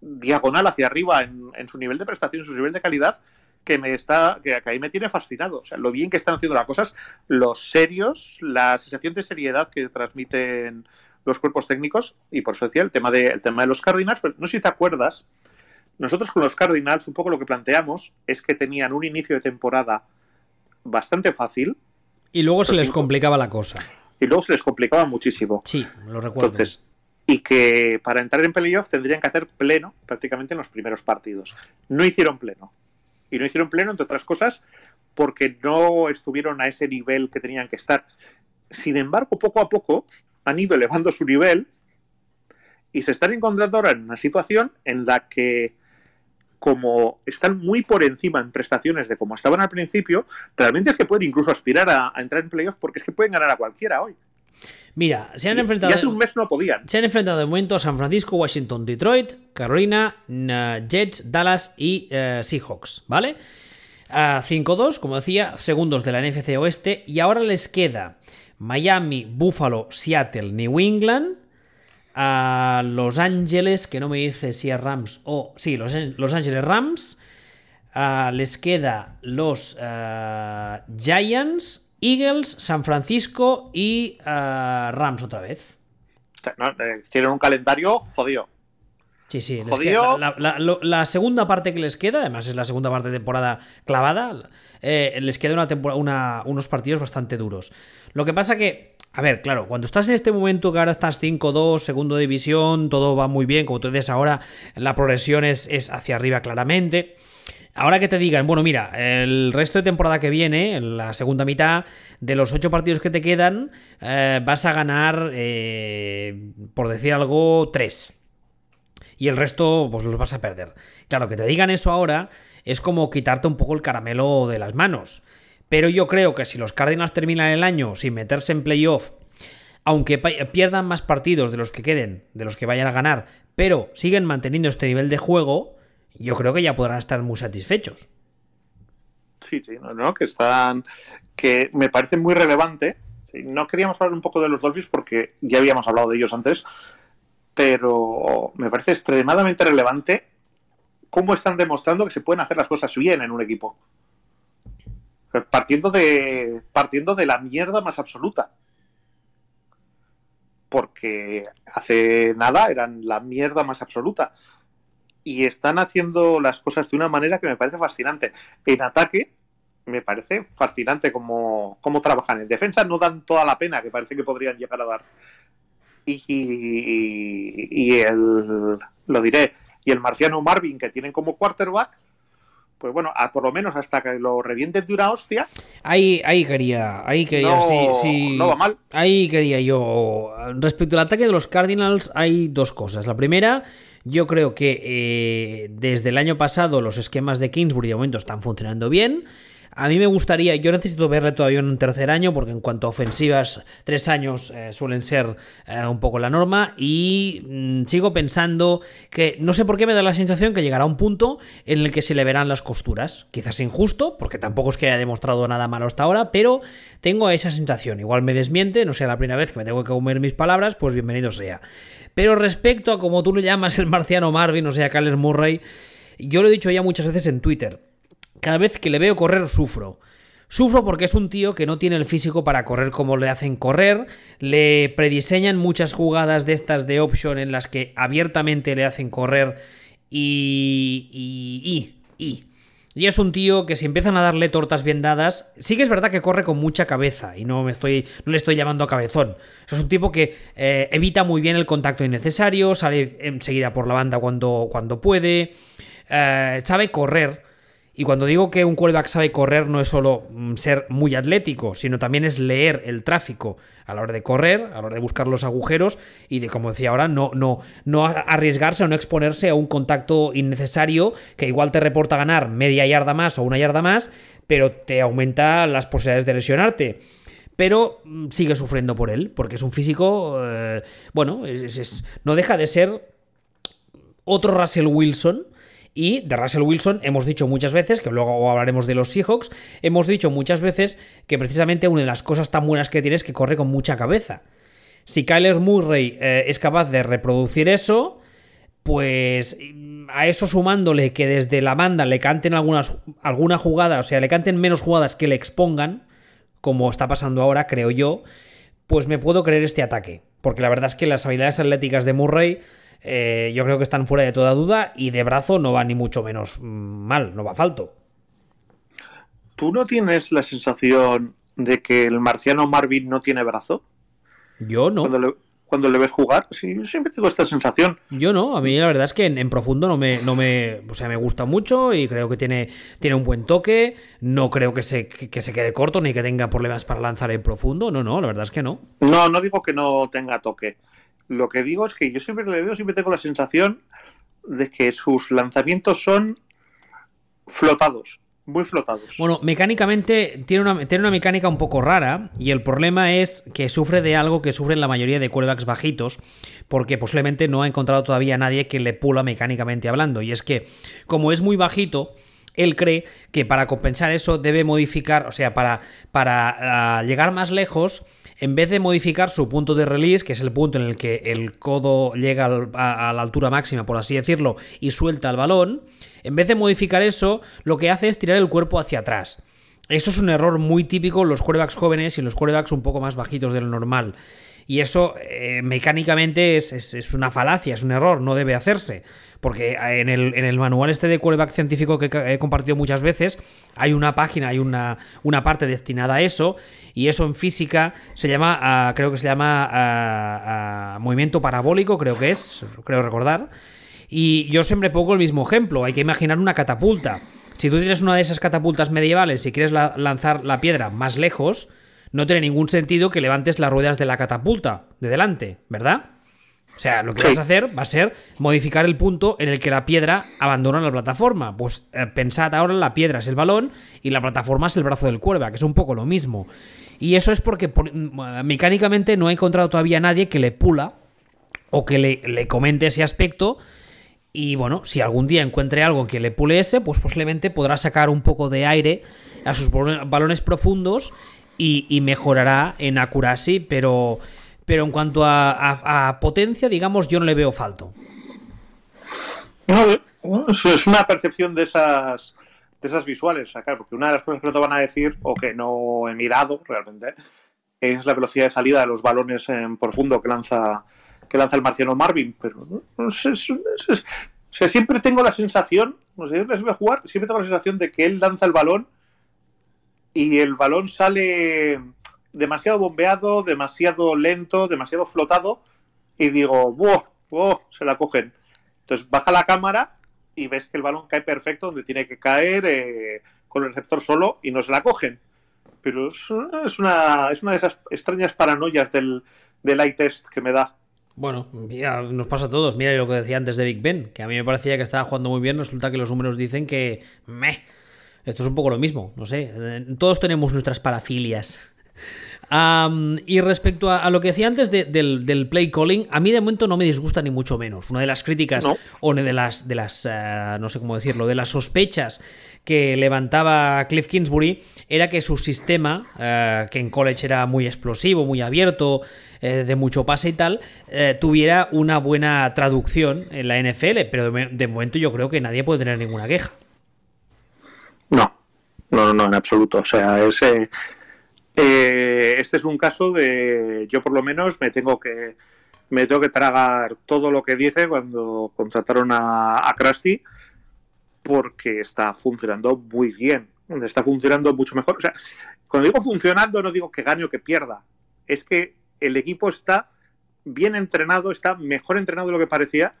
S2: diagonal hacia arriba en, su nivel de prestación, en su nivel de calidad, que me está, que, ahí me tiene fascinado. O sea, lo bien que están haciendo las cosas, los serios, la sensación de seriedad que transmiten los cuerpos técnicos, y por eso el tema de, el tema de los Cardinals, pero no sé si te acuerdas nosotros con los Cardinals un poco lo que planteamos es que tenían un inicio de temporada bastante fácil
S1: Y luego se les complicaba la cosa.
S2: Y luego se les complicaba muchísimo.
S1: Sí, lo recuerdo.
S2: Entonces, y que para entrar en playoff tendrían que hacer pleno prácticamente en los primeros partidos. No hicieron pleno. Y no hicieron pleno, entre otras cosas, porque no estuvieron a ese nivel que tenían que estar. Sin embargo, poco a poco han ido elevando su nivel y se están encontrando ahora en una situación en la que, como están muy por encima en prestaciones de como estaban al principio, realmente es que pueden incluso aspirar a, a entrar en playoff porque es que pueden ganar a cualquiera hoy.
S1: Mira, se han enfrentado.
S2: Y hace un mes no podían.
S1: Se han enfrentado de momento a San Francisco, Washington, Detroit, Carolina, Jets, Dallas y uh, Seahawks, ¿vale? Uh, 5-2, como decía, segundos de la NFC Oeste. Y ahora les queda Miami, Buffalo, Seattle, New England. A Los Ángeles, que no me dice si es Rams o. Sí, Los, los Ángeles Rams. Uh, les queda los Giants Eagles, San Francisco y uh, Rams otra vez.
S2: No, eh, tienen un calendario jodido.
S1: Sí, sí. Jodido. La, la, la, la, segunda parte que les queda, además es la segunda parte de temporada clavada, eh, les queda una una, unos partidos bastante duros. Lo que pasa que, a ver, claro, cuando estás en este momento que ahora estás 5-2, segundo división, todo va muy bien, como tú dices ahora, la progresión es, es hacia arriba claramente. Ahora que te digan, bueno, mira, el resto de temporada que viene, en la segunda mitad, de los ocho partidos que te quedan, eh, vas a ganar, eh, por decir algo, tres. Y el resto, pues los vas a perder. Claro, que te digan eso ahora es como quitarte un poco el caramelo de las manos. Pero yo creo que si los Cardinals terminan el año sin meterse en playoff, aunque pierdan más partidos de los que queden, de los que vayan a ganar, pero siguen manteniendo este nivel de juego, yo creo que ya podrán estar muy satisfechos.
S2: Sí, sí, no, que están. que me parece muy relevante. No queríamos hablar un poco de los Dolphins porque ya habíamos hablado de ellos antes, pero me parece extremadamente relevante cómo están demostrando que se pueden hacer las cosas bien en un equipo. Partiendo de, partiendo de la mierda más absoluta. Porque hace nada eran la mierda más absoluta y están haciendo las cosas de una manera que me parece fascinante. En ataque, me parece fascinante cómo, cómo trabajan. En defensa no dan toda la pena que parece que podrían llegar a dar. Y, y, y el, lo diré, y el marciano Marvin que tienen como quarterback, pues bueno, a, por lo menos hasta que lo revienten de una hostia.
S1: Ahí, ahí quería, ahí quería,
S2: no,
S1: sí, sí.
S2: No va mal.
S1: Ahí quería yo. Respecto al ataque de los Cardinals, hay dos cosas. La primera, yo creo que eh, desde el año pasado los esquemas de Kingsbury de momento están funcionando bien. A mí me gustaría, yo necesito verle todavía en un tercer año, porque en cuanto a ofensivas, tres años eh, suelen ser eh, un poco la norma. Y mmm, sigo pensando que no sé por qué me da la sensación que llegará un punto en el que se le verán las costuras. Quizás injusto, porque tampoco es que haya demostrado nada malo hasta ahora, pero tengo esa sensación. Igual me desmiente, no sea la primera vez que me tengo que comer mis palabras, pues bienvenido sea. Pero respecto a como tú le llamas el marciano Marvin, o sea, Kyler Murray, yo lo he dicho ya muchas veces en Twitter cada vez que le veo correr sufro. Sufro porque es un tío que no tiene el físico para correr como le hacen correr, le prediseñan muchas jugadas de estas de option en las que abiertamente le hacen correr y... y... y... y. Y es un tío que si empiezan a darle tortas bien dadas, sí que es verdad que corre con mucha cabeza y no me estoy no le estoy llamando a cabezón. Es un tipo que eh, evita muy bien el contacto innecesario, sale enseguida por la banda cuando, cuando puede, eh, sabe correr. Y cuando digo que un quarterback sabe correr no es solo ser muy atlético, sino también es leer el tráfico a la hora de correr, a la hora de buscar los agujeros y de, como decía ahora, no, no, no arriesgarse o no exponerse a un contacto innecesario que igual te reporta ganar media yarda más o una yarda más, pero te aumenta las posibilidades de lesionarte. Pero sigue sufriendo por él, porque es un físico, eh, bueno, es, no deja de ser otro Russell Wilson, y de Russell Wilson hemos dicho muchas veces, que luego hablaremos de los Seahawks, hemos dicho muchas veces que precisamente una de las cosas tan buenas que tiene es que corre con mucha cabeza. Si Kyler Murray eh, es capaz de reproducir eso, pues a eso sumándole que desde la banda le canten algunas, alguna jugada, o sea, le canten menos jugadas que le expongan, como está pasando ahora, creo yo, pues me puedo creer este ataque. Porque la verdad es que las habilidades atléticas de Murray eh, yo creo que están fuera de toda duda y de brazo no va ni mucho menos mal, no va falto.
S2: ¿Tú no tienes la sensación de que el marciano Marvin no tiene brazo?
S1: Yo no.
S2: Cuando le, cuando le ves jugar, sí, yo siempre tengo esta sensación.
S1: Yo no, a mí la verdad es que en, en, profundo no me, no me, o sea, me gusta mucho y creo que tiene, tiene un buen toque. No creo que se, que se quede corto ni que tenga problemas para lanzar en profundo. No, no, la verdad es que no.
S2: No, no digo que no tenga toque. Lo que digo es que yo siempre le veo, siempre tengo la sensación de que sus lanzamientos son flotados muy flotados.
S1: Bueno, mecánicamente tiene una, tiene una mecánica un poco rara y el problema es que sufre de algo que sufren la mayoría de quarterbacks bajitos porque posiblemente no ha encontrado todavía nadie que le pula mecánicamente hablando y es que como es muy bajito él cree que para compensar eso debe modificar, o sea, para, para uh, llegar más lejos, en vez de modificar su punto de release, que es el punto en el que el codo llega a, la altura máxima, por así decirlo, y suelta el balón, en vez de modificar eso, lo que hace es tirar el cuerpo hacia atrás. Esto es un error muy típico en los quarterbacks jóvenes y en los quarterbacks un poco más bajitos de lo normal. Y eso eh, mecánicamente es, una falacia, es un error, no debe hacerse. Porque en el, en el manual este de quarterback científico que he compartido muchas veces, hay una página, hay una, una parte destinada a eso, y eso en física se llama, uh, creo que se llama uh, uh, movimiento parabólico, creo que es, creo recordar. Y yo siempre pongo el mismo ejemplo, hay que imaginar una catapulta. Si tú tienes una de esas catapultas medievales y quieres la lanzar la piedra más lejos, no tiene ningún sentido que levantes las ruedas de la catapulta de delante, ¿verdad? O sea, lo que sí. vas a hacer va a ser modificar el punto en el que la piedra abandona la plataforma. Pues eh, pensad ahora, la piedra es el balón y la plataforma es el brazo del cuerva, que es un poco lo mismo. Y eso es porque por, mecánicamente no he encontrado todavía nadie que le pula o que le, le comente ese aspecto y bueno, si algún día encuentre algo que le pule ese, pues posiblemente podrá sacar un poco de aire a sus balones profundos y, y mejorará en accuracy, pero, pero en cuanto a, potencia, digamos, yo no le veo falto.
S2: Es una percepción de esas, de esas visuales, sacar, porque una de las cosas que no te van a decir, o que no he mirado realmente, es la velocidad de salida de los balones en profundo que lanza que lanza el marciano Marvin, pero no, siempre tengo la sensación, no sé, les voy a jugar, siempre tengo la sensación de que él lanza el balón y el balón sale demasiado bombeado, demasiado lento, demasiado flotado y digo, ¡buah! ¡buah! Se la cogen. Entonces baja la cámara y ves que el balón cae perfecto donde tiene que caer eh, con el receptor solo y no se la cogen. Pero es, una, es una de esas extrañas paranoias del, del eye test que me da.
S1: Bueno, ya nos pasa a todos. Mira lo que decía antes de Big Ben, que a mí me parecía que estaba jugando muy bien, resulta que los números dicen que... Meh, esto es un poco lo mismo, no sé. Todos tenemos nuestras parafilias. Um, y respecto a, a, lo que decía antes de, del, del, play calling, a mí de momento no me disgusta ni mucho menos. Una de las críticas no. o de las, de las uh, no sé cómo decirlo, de las sospechas que levantaba Cliff Kingsbury era que su sistema, uh, que en college era muy explosivo, muy abierto, eh, de mucho pase y tal, eh, tuviera una buena traducción en la NFL, pero de, de, momento yo creo que nadie puede tener ninguna queja.
S2: No, no, no, en absoluto. O sea, ese, eh, este es un caso de, yo por lo menos me tengo que, me tengo que tragar todo lo que dije cuando contrataron a, a Krusty, porque está funcionando muy bien, está funcionando mucho mejor. O sea, cuando digo funcionando no digo que gane o que pierda, es que el equipo está bien entrenado, está mejor entrenado de lo que parecía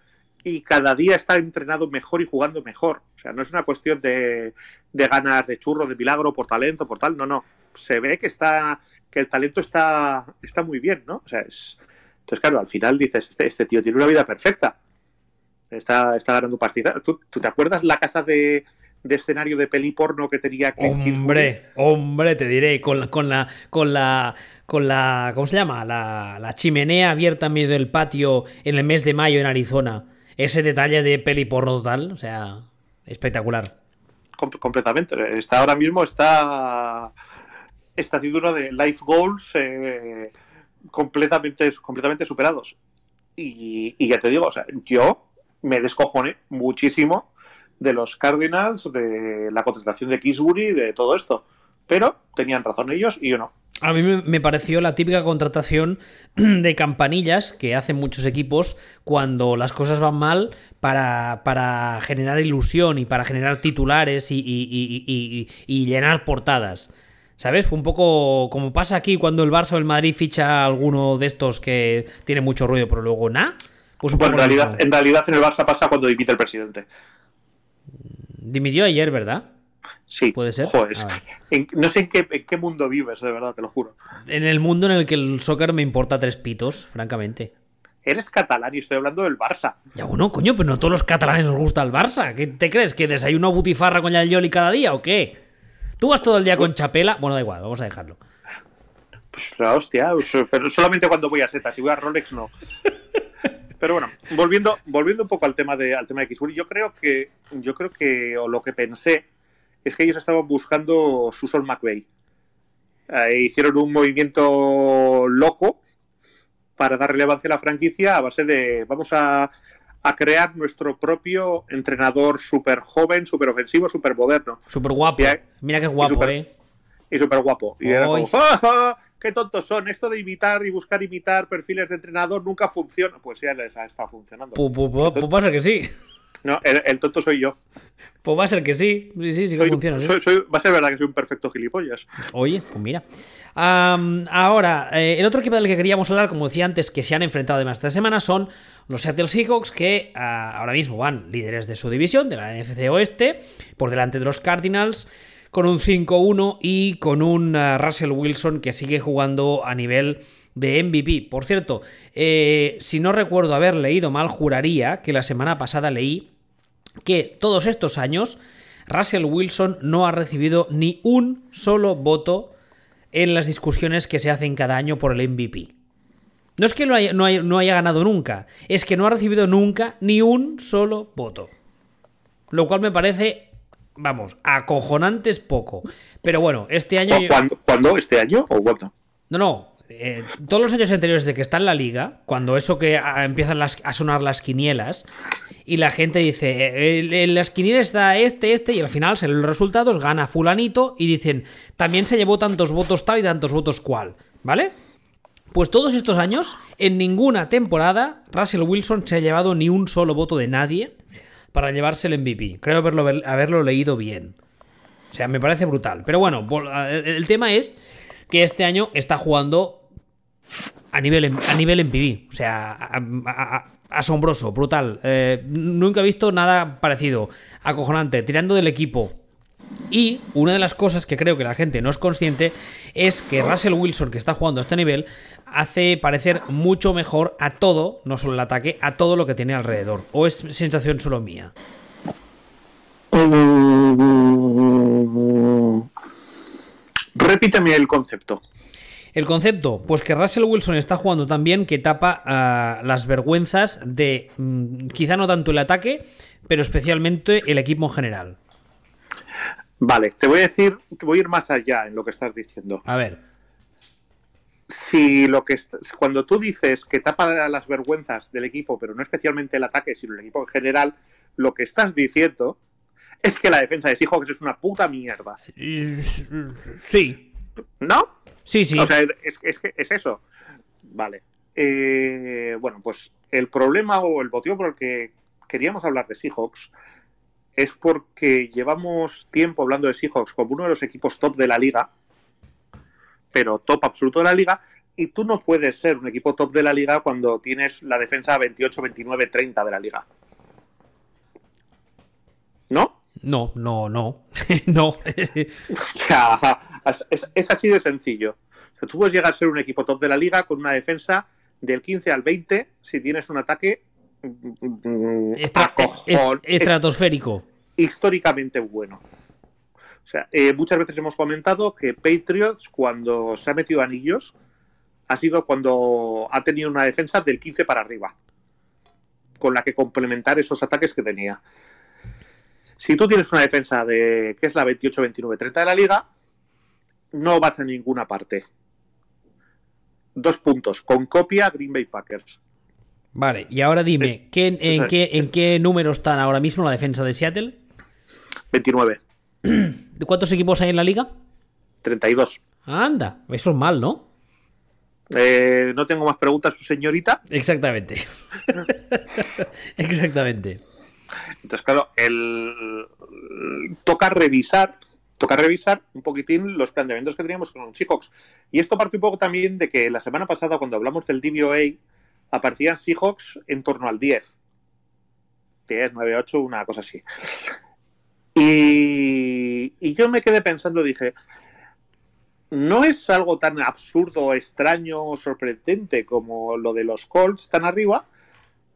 S2: y cada día está entrenado mejor y jugando mejor. O sea, no es una cuestión de, de ganas de churro, de milagro, por talento, por tal, no, no. Se ve que está que el talento está, está muy bien, ¿no? O sea, es... Entonces, claro, al final dices, este, este tío tiene una vida perfecta. Está, está ganando pastizas. ¿Tú, ¿Tú, te acuerdas la casa de, de escenario de peli porno que tenía
S1: Cliff Hombre, Kingsbury? hombre, te diré, con, con la, con la, con la, ¿cómo se llama? La, la, chimenea abierta en medio del patio en el mes de mayo en Arizona. Ese detalle de peli porno total, o sea, espectacular.
S2: Com completamente. Está ahora mismo está, está haciendo uno de life goals eh, completamente, completamente superados. Y, ya te digo, o sea, yo me descojoné muchísimo de los Cardinals, de la contratación de Kingsbury, de todo esto. Pero tenían razón ellos y yo no.
S1: A mí me pareció la típica contratación de campanillas que hacen muchos equipos cuando las cosas van mal para, para generar ilusión y para generar titulares y llenar portadas. ¿Sabes? Fue un poco como pasa aquí cuando el Barça o el Madrid ficha a alguno de estos que tiene mucho ruido, pero luego nada.
S2: Pues en, realidad, en realidad en el Barça pasa cuando dimite el presidente.
S1: Dimitió ayer, ¿verdad?
S2: Sí.
S1: Puede ser.
S2: Ah, no sé en qué, mundo vives, de verdad, te lo juro.
S1: En el mundo en el que el soccer me importa tres pitos, francamente.
S2: Eres catalán y estoy hablando del Barça.
S1: Ya bueno, coño, pero no todos los catalanes nos gusta el Barça. ¿Qué te crees? ¿Que desayuno butifarra con el Yoli cada día o qué? ¿Tú vas todo el día con chapela? Bueno, da igual, vamos a dejarlo.
S2: Pues la hostia, pero solamente cuando voy a setas. Si voy a Rolex, no. Pero bueno, volviendo, volviendo un poco al tema de, al tema de yo creo que, yo creo que, o lo que pensé, es que ellos estaban buscando Susan McVeigh. Eh, hicieron un movimiento loco para dar relevancia a la franquicia a base de vamos a, crear nuestro propio entrenador súper joven, súper ofensivo, súper moderno.
S1: Súper guapo. Mira qué guapo, eh.
S2: Y súper guapo. Y era como, qué tontos son. Esto de imitar y buscar imitar perfiles de entrenador nunca funciona. Pues ya les ha estado funcionando.
S1: Pues va a ser que sí.
S2: No, el, tonto soy yo.
S1: Pues va a ser que sí. Sí, sí, sí que funciona.
S2: va a ser verdad que soy un perfecto gilipollas.
S1: Oye, pues mira. ahora, eh, el otro equipo del que queríamos hablar, como decía antes, que se han enfrentado además esta semana son los Seattle Seahawks, que ah, ahora mismo van líderes de su división, de la NFC Oeste, por delante de los Cardinals con un 5-1 y con un uh, Russell Wilson que sigue jugando a nivel de MVP. Por cierto, eh, si no recuerdo haber leído mal, juraría que la semana pasada leí que todos estos años Russell Wilson no ha recibido ni un solo voto en las discusiones que se hacen cada año por el MVP. No es que no haya, no haya ganado nunca, es que no ha recibido nunca ni un solo voto. Lo cual me parece vamos, acojonante es poco. Pero bueno, este año.
S2: ¿Cuándo? ¿Este año o cuándo?
S1: No, no. Eh, todos los años anteriores de que está en la liga, cuando eso que empiezan a sonar las quinielas y la gente dice, eh, en las quinielas está este, este, y al final salen los resultados, gana fulanito y dicen, también se llevó tantos votos tal y tantos votos cual, ¿vale? Pues todos estos años, en ninguna temporada, Russell Wilson se ha llevado ni un solo voto de nadie para llevarse el MVP. Creo haberlo, haberlo leído bien. O sea, me parece brutal. Pero bueno, el tema es que este año está jugando a nivel, a nivel MVP. O sea, asombroso, brutal. Eh, nunca he visto nada parecido. Acojonante, tirando del equipo. Y una de las cosas que creo que la gente no es consciente es que Russell Wilson, que está jugando a este nivel, hace parecer mucho mejor a todo, no solo el ataque, a todo lo que tiene alrededor. ¿O es sensación solo mía?
S2: Repíteme el concepto.
S1: El concepto, pues que Russell Wilson está jugando tan bien que tapa ah, las vergüenzas de mm, quizá no tanto el ataque, pero especialmente el equipo en general.
S2: Vale, te voy a decir, te voy a ir más allá en lo que estás diciendo.
S1: A ver.
S2: Si lo que cuando tú dices que tapa las vergüenzas del equipo, pero no especialmente el ataque, sino el equipo en general, lo que estás diciendo es que la defensa de Seahawks es una puta mierda.
S1: Sí.
S2: ¿No?
S1: Sí, sí.
S2: O sea, es, es, es eso. Vale. Eh, bueno, pues el problema o el motivo por el que queríamos hablar de Seahawks es porque llevamos tiempo hablando de Seahawks como uno de los equipos top de la liga, pero top absoluto de la liga, y tú no puedes ser un equipo top de la liga cuando tienes la defensa 28, 29, 30 de la liga. ¿No?
S1: No, no, no. o
S2: sea, es, así de sencillo. tú puedes llegar a ser un equipo top de la liga con una defensa del 15 al 20 si tienes un ataque
S1: estratosférico.
S2: Históricamente bueno. O sea, eh, muchas veces hemos comentado que Patriots, cuando se ha metido anillos, ha sido cuando ha tenido una defensa del 15 para arriba, con la que complementar esos ataques que tenía. Si tú tienes una defensa de que es la 28, 29, 30 de la liga, no vas a ninguna parte. Dos puntos. Con copia Green Bay Packers.
S1: Vale, y ahora dime, ¿qué, en, qué, ¿en qué número están ahora mismo la defensa de Seattle?
S2: 29.
S1: ¿De cuántos equipos hay en la liga?
S2: 32.
S1: Anda, eso es mal, ¿no?
S2: Eh, no tengo más preguntas, su señorita.
S1: Exactamente. Exactamente.
S2: Entonces, claro, el... toca revisar toca revisar un poquitín los planteamientos que teníamos con Seahawks. Y esto parte un poco también de que la semana pasada, cuando hablamos del DVOA, aparecían Seahawks en torno al 10. 10, 9, 8, una cosa así. Y, y yo me quedé pensando, dije, no es algo tan absurdo, extraño o sorprendente como lo de los Colts tan arriba,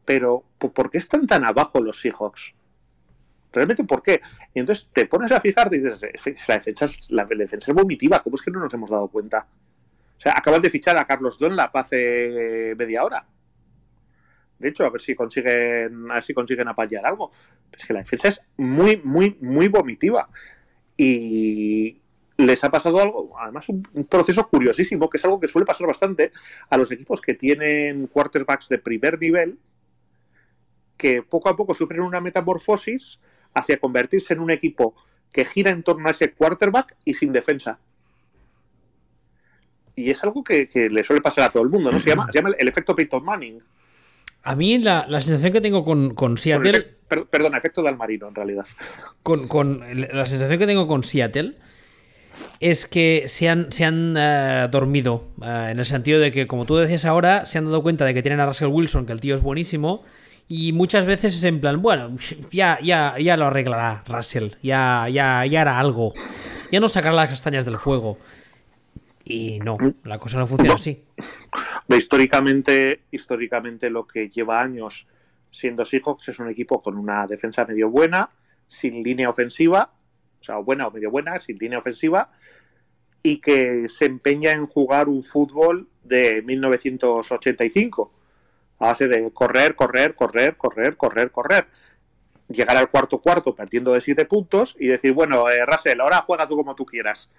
S2: pero ¿por qué están tan abajo los Seahawks? ¿Realmente por qué? Entonces te pones a fijar y dices, la defensa, la defensa vomitiva, ¿cómo es que no nos hemos dado cuenta? O sea, acaban de fichar a Carlos Dunlap hace media hora. De hecho, a ver si consiguen, a ver si consiguen apañar algo. Es que la defensa es muy, muy, muy vomitiva. Y, les ha pasado algo, además un, proceso curiosísimo, que es algo que suele pasar bastante a los equipos que tienen quarterbacks de primer nivel, que poco a poco sufren una metamorfosis hacia convertirse en un equipo que gira en torno a ese quarterback y sin defensa. Y es algo que, le suele pasar a todo el mundo, ¿no? Se llama, el efecto Peyton Manning.
S1: A mí la, sensación que tengo con, con Seattle...
S2: perdón, efecto del marino, en realidad.
S1: Con, con, la sensación que tengo con Seattle es que se han, se han eh, dormido, eh, en el sentido de que, como tú decías ahora, se han dado cuenta de que tienen a Russell Wilson, que el tío es buenísimo, y muchas veces es en plan, bueno, ya, ya, ya lo arreglará Russell, ya, ya, ya hará algo, ya no sacará las castañas del fuego. Y no, la cosa no funciona así.
S2: Históricamente, históricamente lo que lleva años siendo Seahawks es un equipo con una defensa medio buena, sin línea ofensiva, o sea, buena o medio buena, sin línea ofensiva, y que se empeña en jugar un fútbol de 1985, a base de correr, correr, correr, correr, correr, correr. Llegar al cuarto cuarto perdiendo de siete puntos y decir, bueno, eh, Russell, ahora juega tú como tú quieras.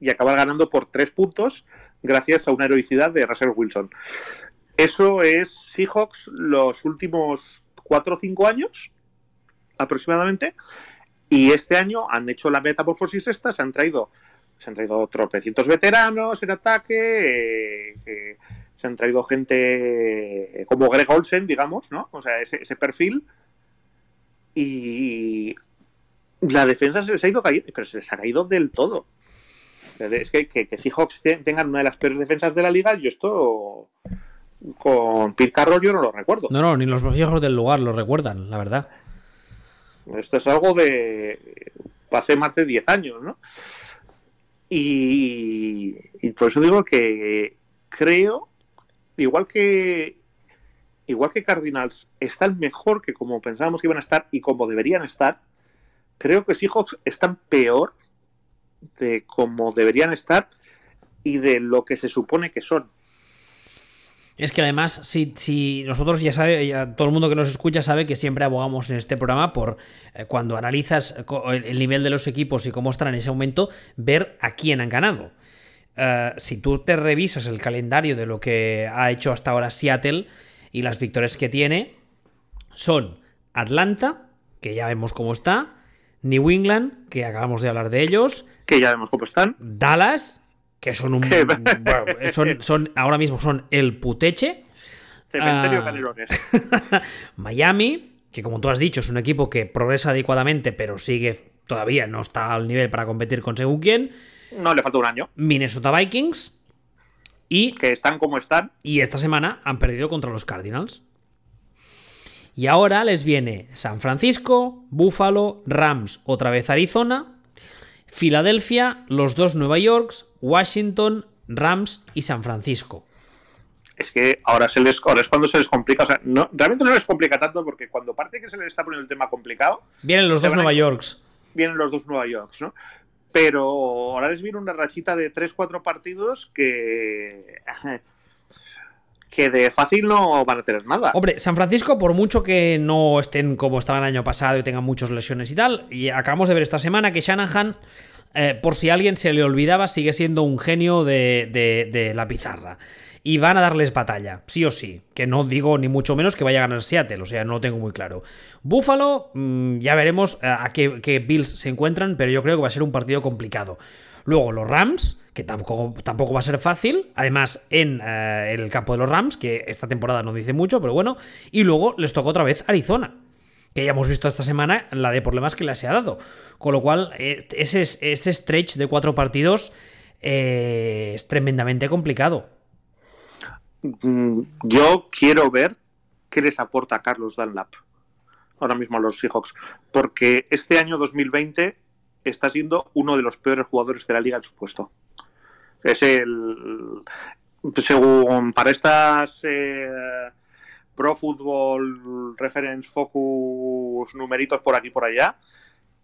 S2: Y acabar ganando por tres puntos gracias a una heroicidad de Russell Wilson. Eso es Seahawks los últimos cuatro o cinco años, aproximadamente. Y este año han hecho la metamorfosis esta, se han traído se han traído tropecientos veteranos en ataque, eh, se han traído gente como Greg Olsen, digamos, ¿no? O sea, ese, perfil. Y la defensa se les ha ido cayendo, pero se les ha caído del todo. Es que, que, que Seahawks tengan una de las peores defensas de la liga, yo esto con Pete Carroll yo no lo recuerdo.
S1: No, no, ni los viejos del lugar lo recuerdan, la verdad.
S2: Esto es algo de hace más de 10 años, ¿no? Y, por eso digo que creo, igual que igual que Cardinals están mejor que como pensábamos que iban a estar y como deberían estar, creo que Seahawks están peor de como deberían estar y de lo que se supone que son.
S1: Es que además, si, si nosotros ya sabe, todo el mundo que nos escucha sabe que siempre abogamos en este programa por eh, cuando analizas el, nivel de los equipos y cómo están en ese momento, ver a quién han ganado. Eh, si tú te revisas el calendario de lo que ha hecho hasta ahora Seattle y las victorias que tiene, son Atlanta, que ya vemos cómo está, New England, que acabamos de hablar de ellos,
S2: que ya vemos cómo están,
S1: Dallas, que son un. son, son, ahora mismo son el puteche.
S2: Cementerio uh,
S1: Miami, que como tú has dicho, es un equipo que progresa adecuadamente, pero sigue todavía no está al nivel para competir con según quién.
S2: No, le falta un año.
S1: Minnesota Vikings. Y.
S2: Que están como están.
S1: Y esta semana han perdido contra los Cardinals. Y ahora les viene San Francisco, Buffalo, Rams, otra vez Arizona, Filadelfia, los dos Nueva Yorks, Washington, Rams y San Francisco.
S2: Es que ahora, se les, es cuando se les complica. O sea, no, realmente no les complica tanto porque cuando parece que se les está poniendo el tema complicado.
S1: Vienen los dos Nueva Yorks.
S2: Vienen los dos Nueva Yorks, ¿no? Pero ahora les viene una rachita de 3-4 partidos que que de fácil no van a tener nada.
S1: Hombre, San Francisco, por mucho que no estén como estaban el año pasado y tengan muchas lesiones y tal, y acabamos de ver esta semana que Shanahan, eh, por si a alguien se le olvidaba, sigue siendo un genio de, la pizarra. Y van a darles batalla, sí o sí. Que no digo ni mucho menos que vaya a ganar Seattle, o sea, no lo tengo muy claro. Buffalo, mm, ya veremos eh, a qué Bills se encuentran, pero yo creo que va a ser un partido complicado. Luego los Rams, que tampoco, tampoco va a ser fácil, además en eh, el campo de los Rams, que esta temporada no dice mucho, pero bueno, y luego les tocó otra vez Arizona, que ya hemos visto esta semana la de problemas que le se ha dado. Con lo cual, eh, ese, ese stretch de cuatro partidos es tremendamente complicado.
S2: Mm, yo quiero ver qué les aporta Carlos Dunlap ahora mismo a los Seahawks, porque este año 2020 está siendo uno de los peores jugadores de la liga en su puesto. Es el, según para estas eh, Pro Football Reference Focus numeritos por aquí por allá,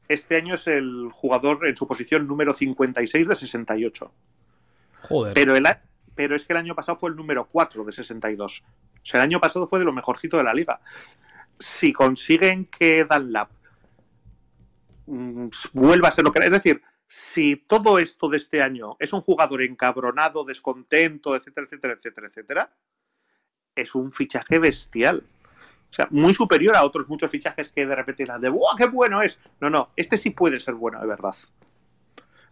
S2: este año es el jugador en su posición número 56 de 68.
S1: Joder.
S2: Pero, el, pero es que el año pasado fue el número 4 de 62. O sea, el año pasado fue de lo mejorcito de la liga. Si consiguen que Dunlap mm, vuelva a ser lo que es decir, si todo esto de este año es un jugador encabronado, descontento, etcétera, etcétera, etcétera, etcétera, es un fichaje bestial. O sea, muy superior a otros muchos fichajes que de repente dan de ¡Buah, qué bueno es! No, no, este sí puede ser bueno, de verdad.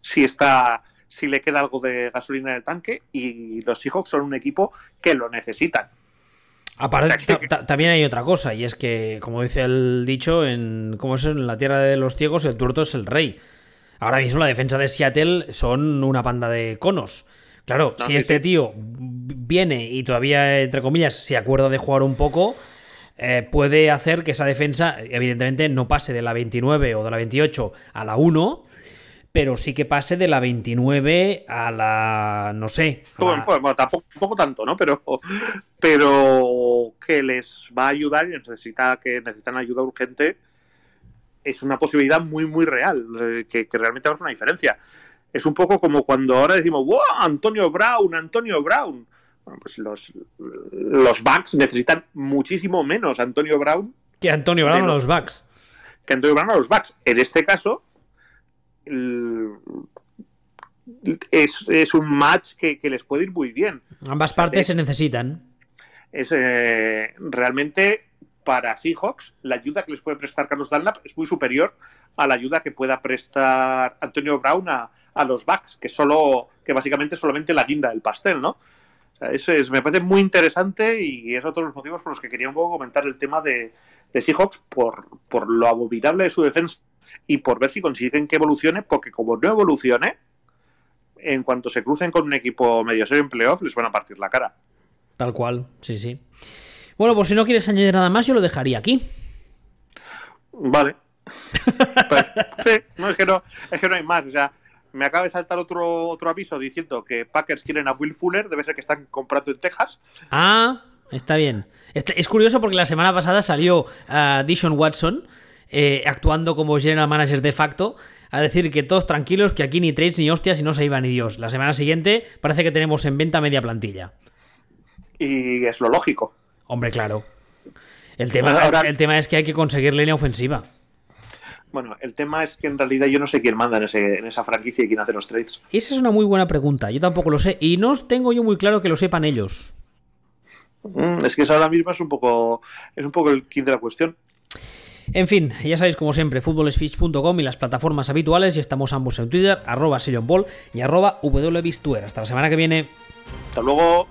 S2: Si está, si le queda algo de gasolina en el tanque y los Seahawks son un equipo que lo necesitan.
S1: Aparte, también hay otra cosa, y es que, como dice el dicho, en, como es en la tierra de los ciegos, el tuerto es el rey. Ahora mismo la defensa de Seattle son una panda de conos. Claro, si este tío viene y todavía, entre comillas, se acuerda de jugar un poco, eh, puede hacer que esa defensa, evidentemente, no pase de la 29 o de la 28 a la 1, pero sí que pase de la 29 a la, no sé.
S2: Bueno, tampoco, tanto, ¿no? Pero, pero que les va a ayudar y necesita que necesitan ayuda urgente es una posibilidad muy, muy real, eh, que, realmente va a hacer una diferencia. Es un poco como cuando ahora decimos, ¡wow! Antonio Brown, Antonio Brown. Bueno, pues los, los Bucks necesitan muchísimo menos Antonio Brown.
S1: Que Antonio Brown a los Bucks.
S2: Que Antonio Brown a los Bucks. En este caso, es, un match que, les puede ir muy bien.
S1: Ambas partes se necesitan.
S2: Es eh, realmente para Seahawks, la ayuda que les puede prestar Carlos Dunlap es muy superior a la ayuda que pueda prestar Antonio Brown a, los Bucks, que solo, que básicamente solamente la guinda del pastel, ¿no? eso es, me parece muy interesante y es otro de los motivos por los que quería un poco comentar el tema de, de Seahawks por, por lo abominable de su defensa y por ver si consiguen que evolucione, porque como no evolucione, en cuanto se crucen con un equipo medio serio en playoff, les van a partir la cara.
S1: Tal cual, sí, sí. Bueno, pues si no quieres añadir nada más, yo lo dejaría aquí.
S2: Vale. Pues, sí, no es, que no, es que no hay más. O sea, me acaba de saltar otro, otro aviso diciendo que Packers quieren a Will Fuller, debe ser que están comprando en Texas.
S1: Ah, está bien. Es, curioso porque la semana pasada salió uh, Dishon Watson eh, actuando como general manager de facto a decir que todos tranquilos, que aquí ni trades ni hostias y no se iba ni Dios. La semana siguiente parece que tenemos en venta media plantilla.
S2: Y es lo lógico.
S1: Hombre, claro. El tema, el, tema es que hay que conseguir línea ofensiva.
S2: Bueno, el tema es que en realidad yo no sé quién manda en, esa franquicia y quién hace los trades.
S1: Esa es una muy buena pregunta. Yo tampoco lo sé. Y no tengo yo muy claro que lo sepan ellos.
S2: Mm, es que ahora mismo es un poco. Es un poco el kit de la cuestión.
S1: En fin, ya sabéis como siempre, futbolspeech.com y las plataformas habituales, y estamos ambos en Twitter, arroba y arroba Hasta la semana que viene.
S2: Hasta luego.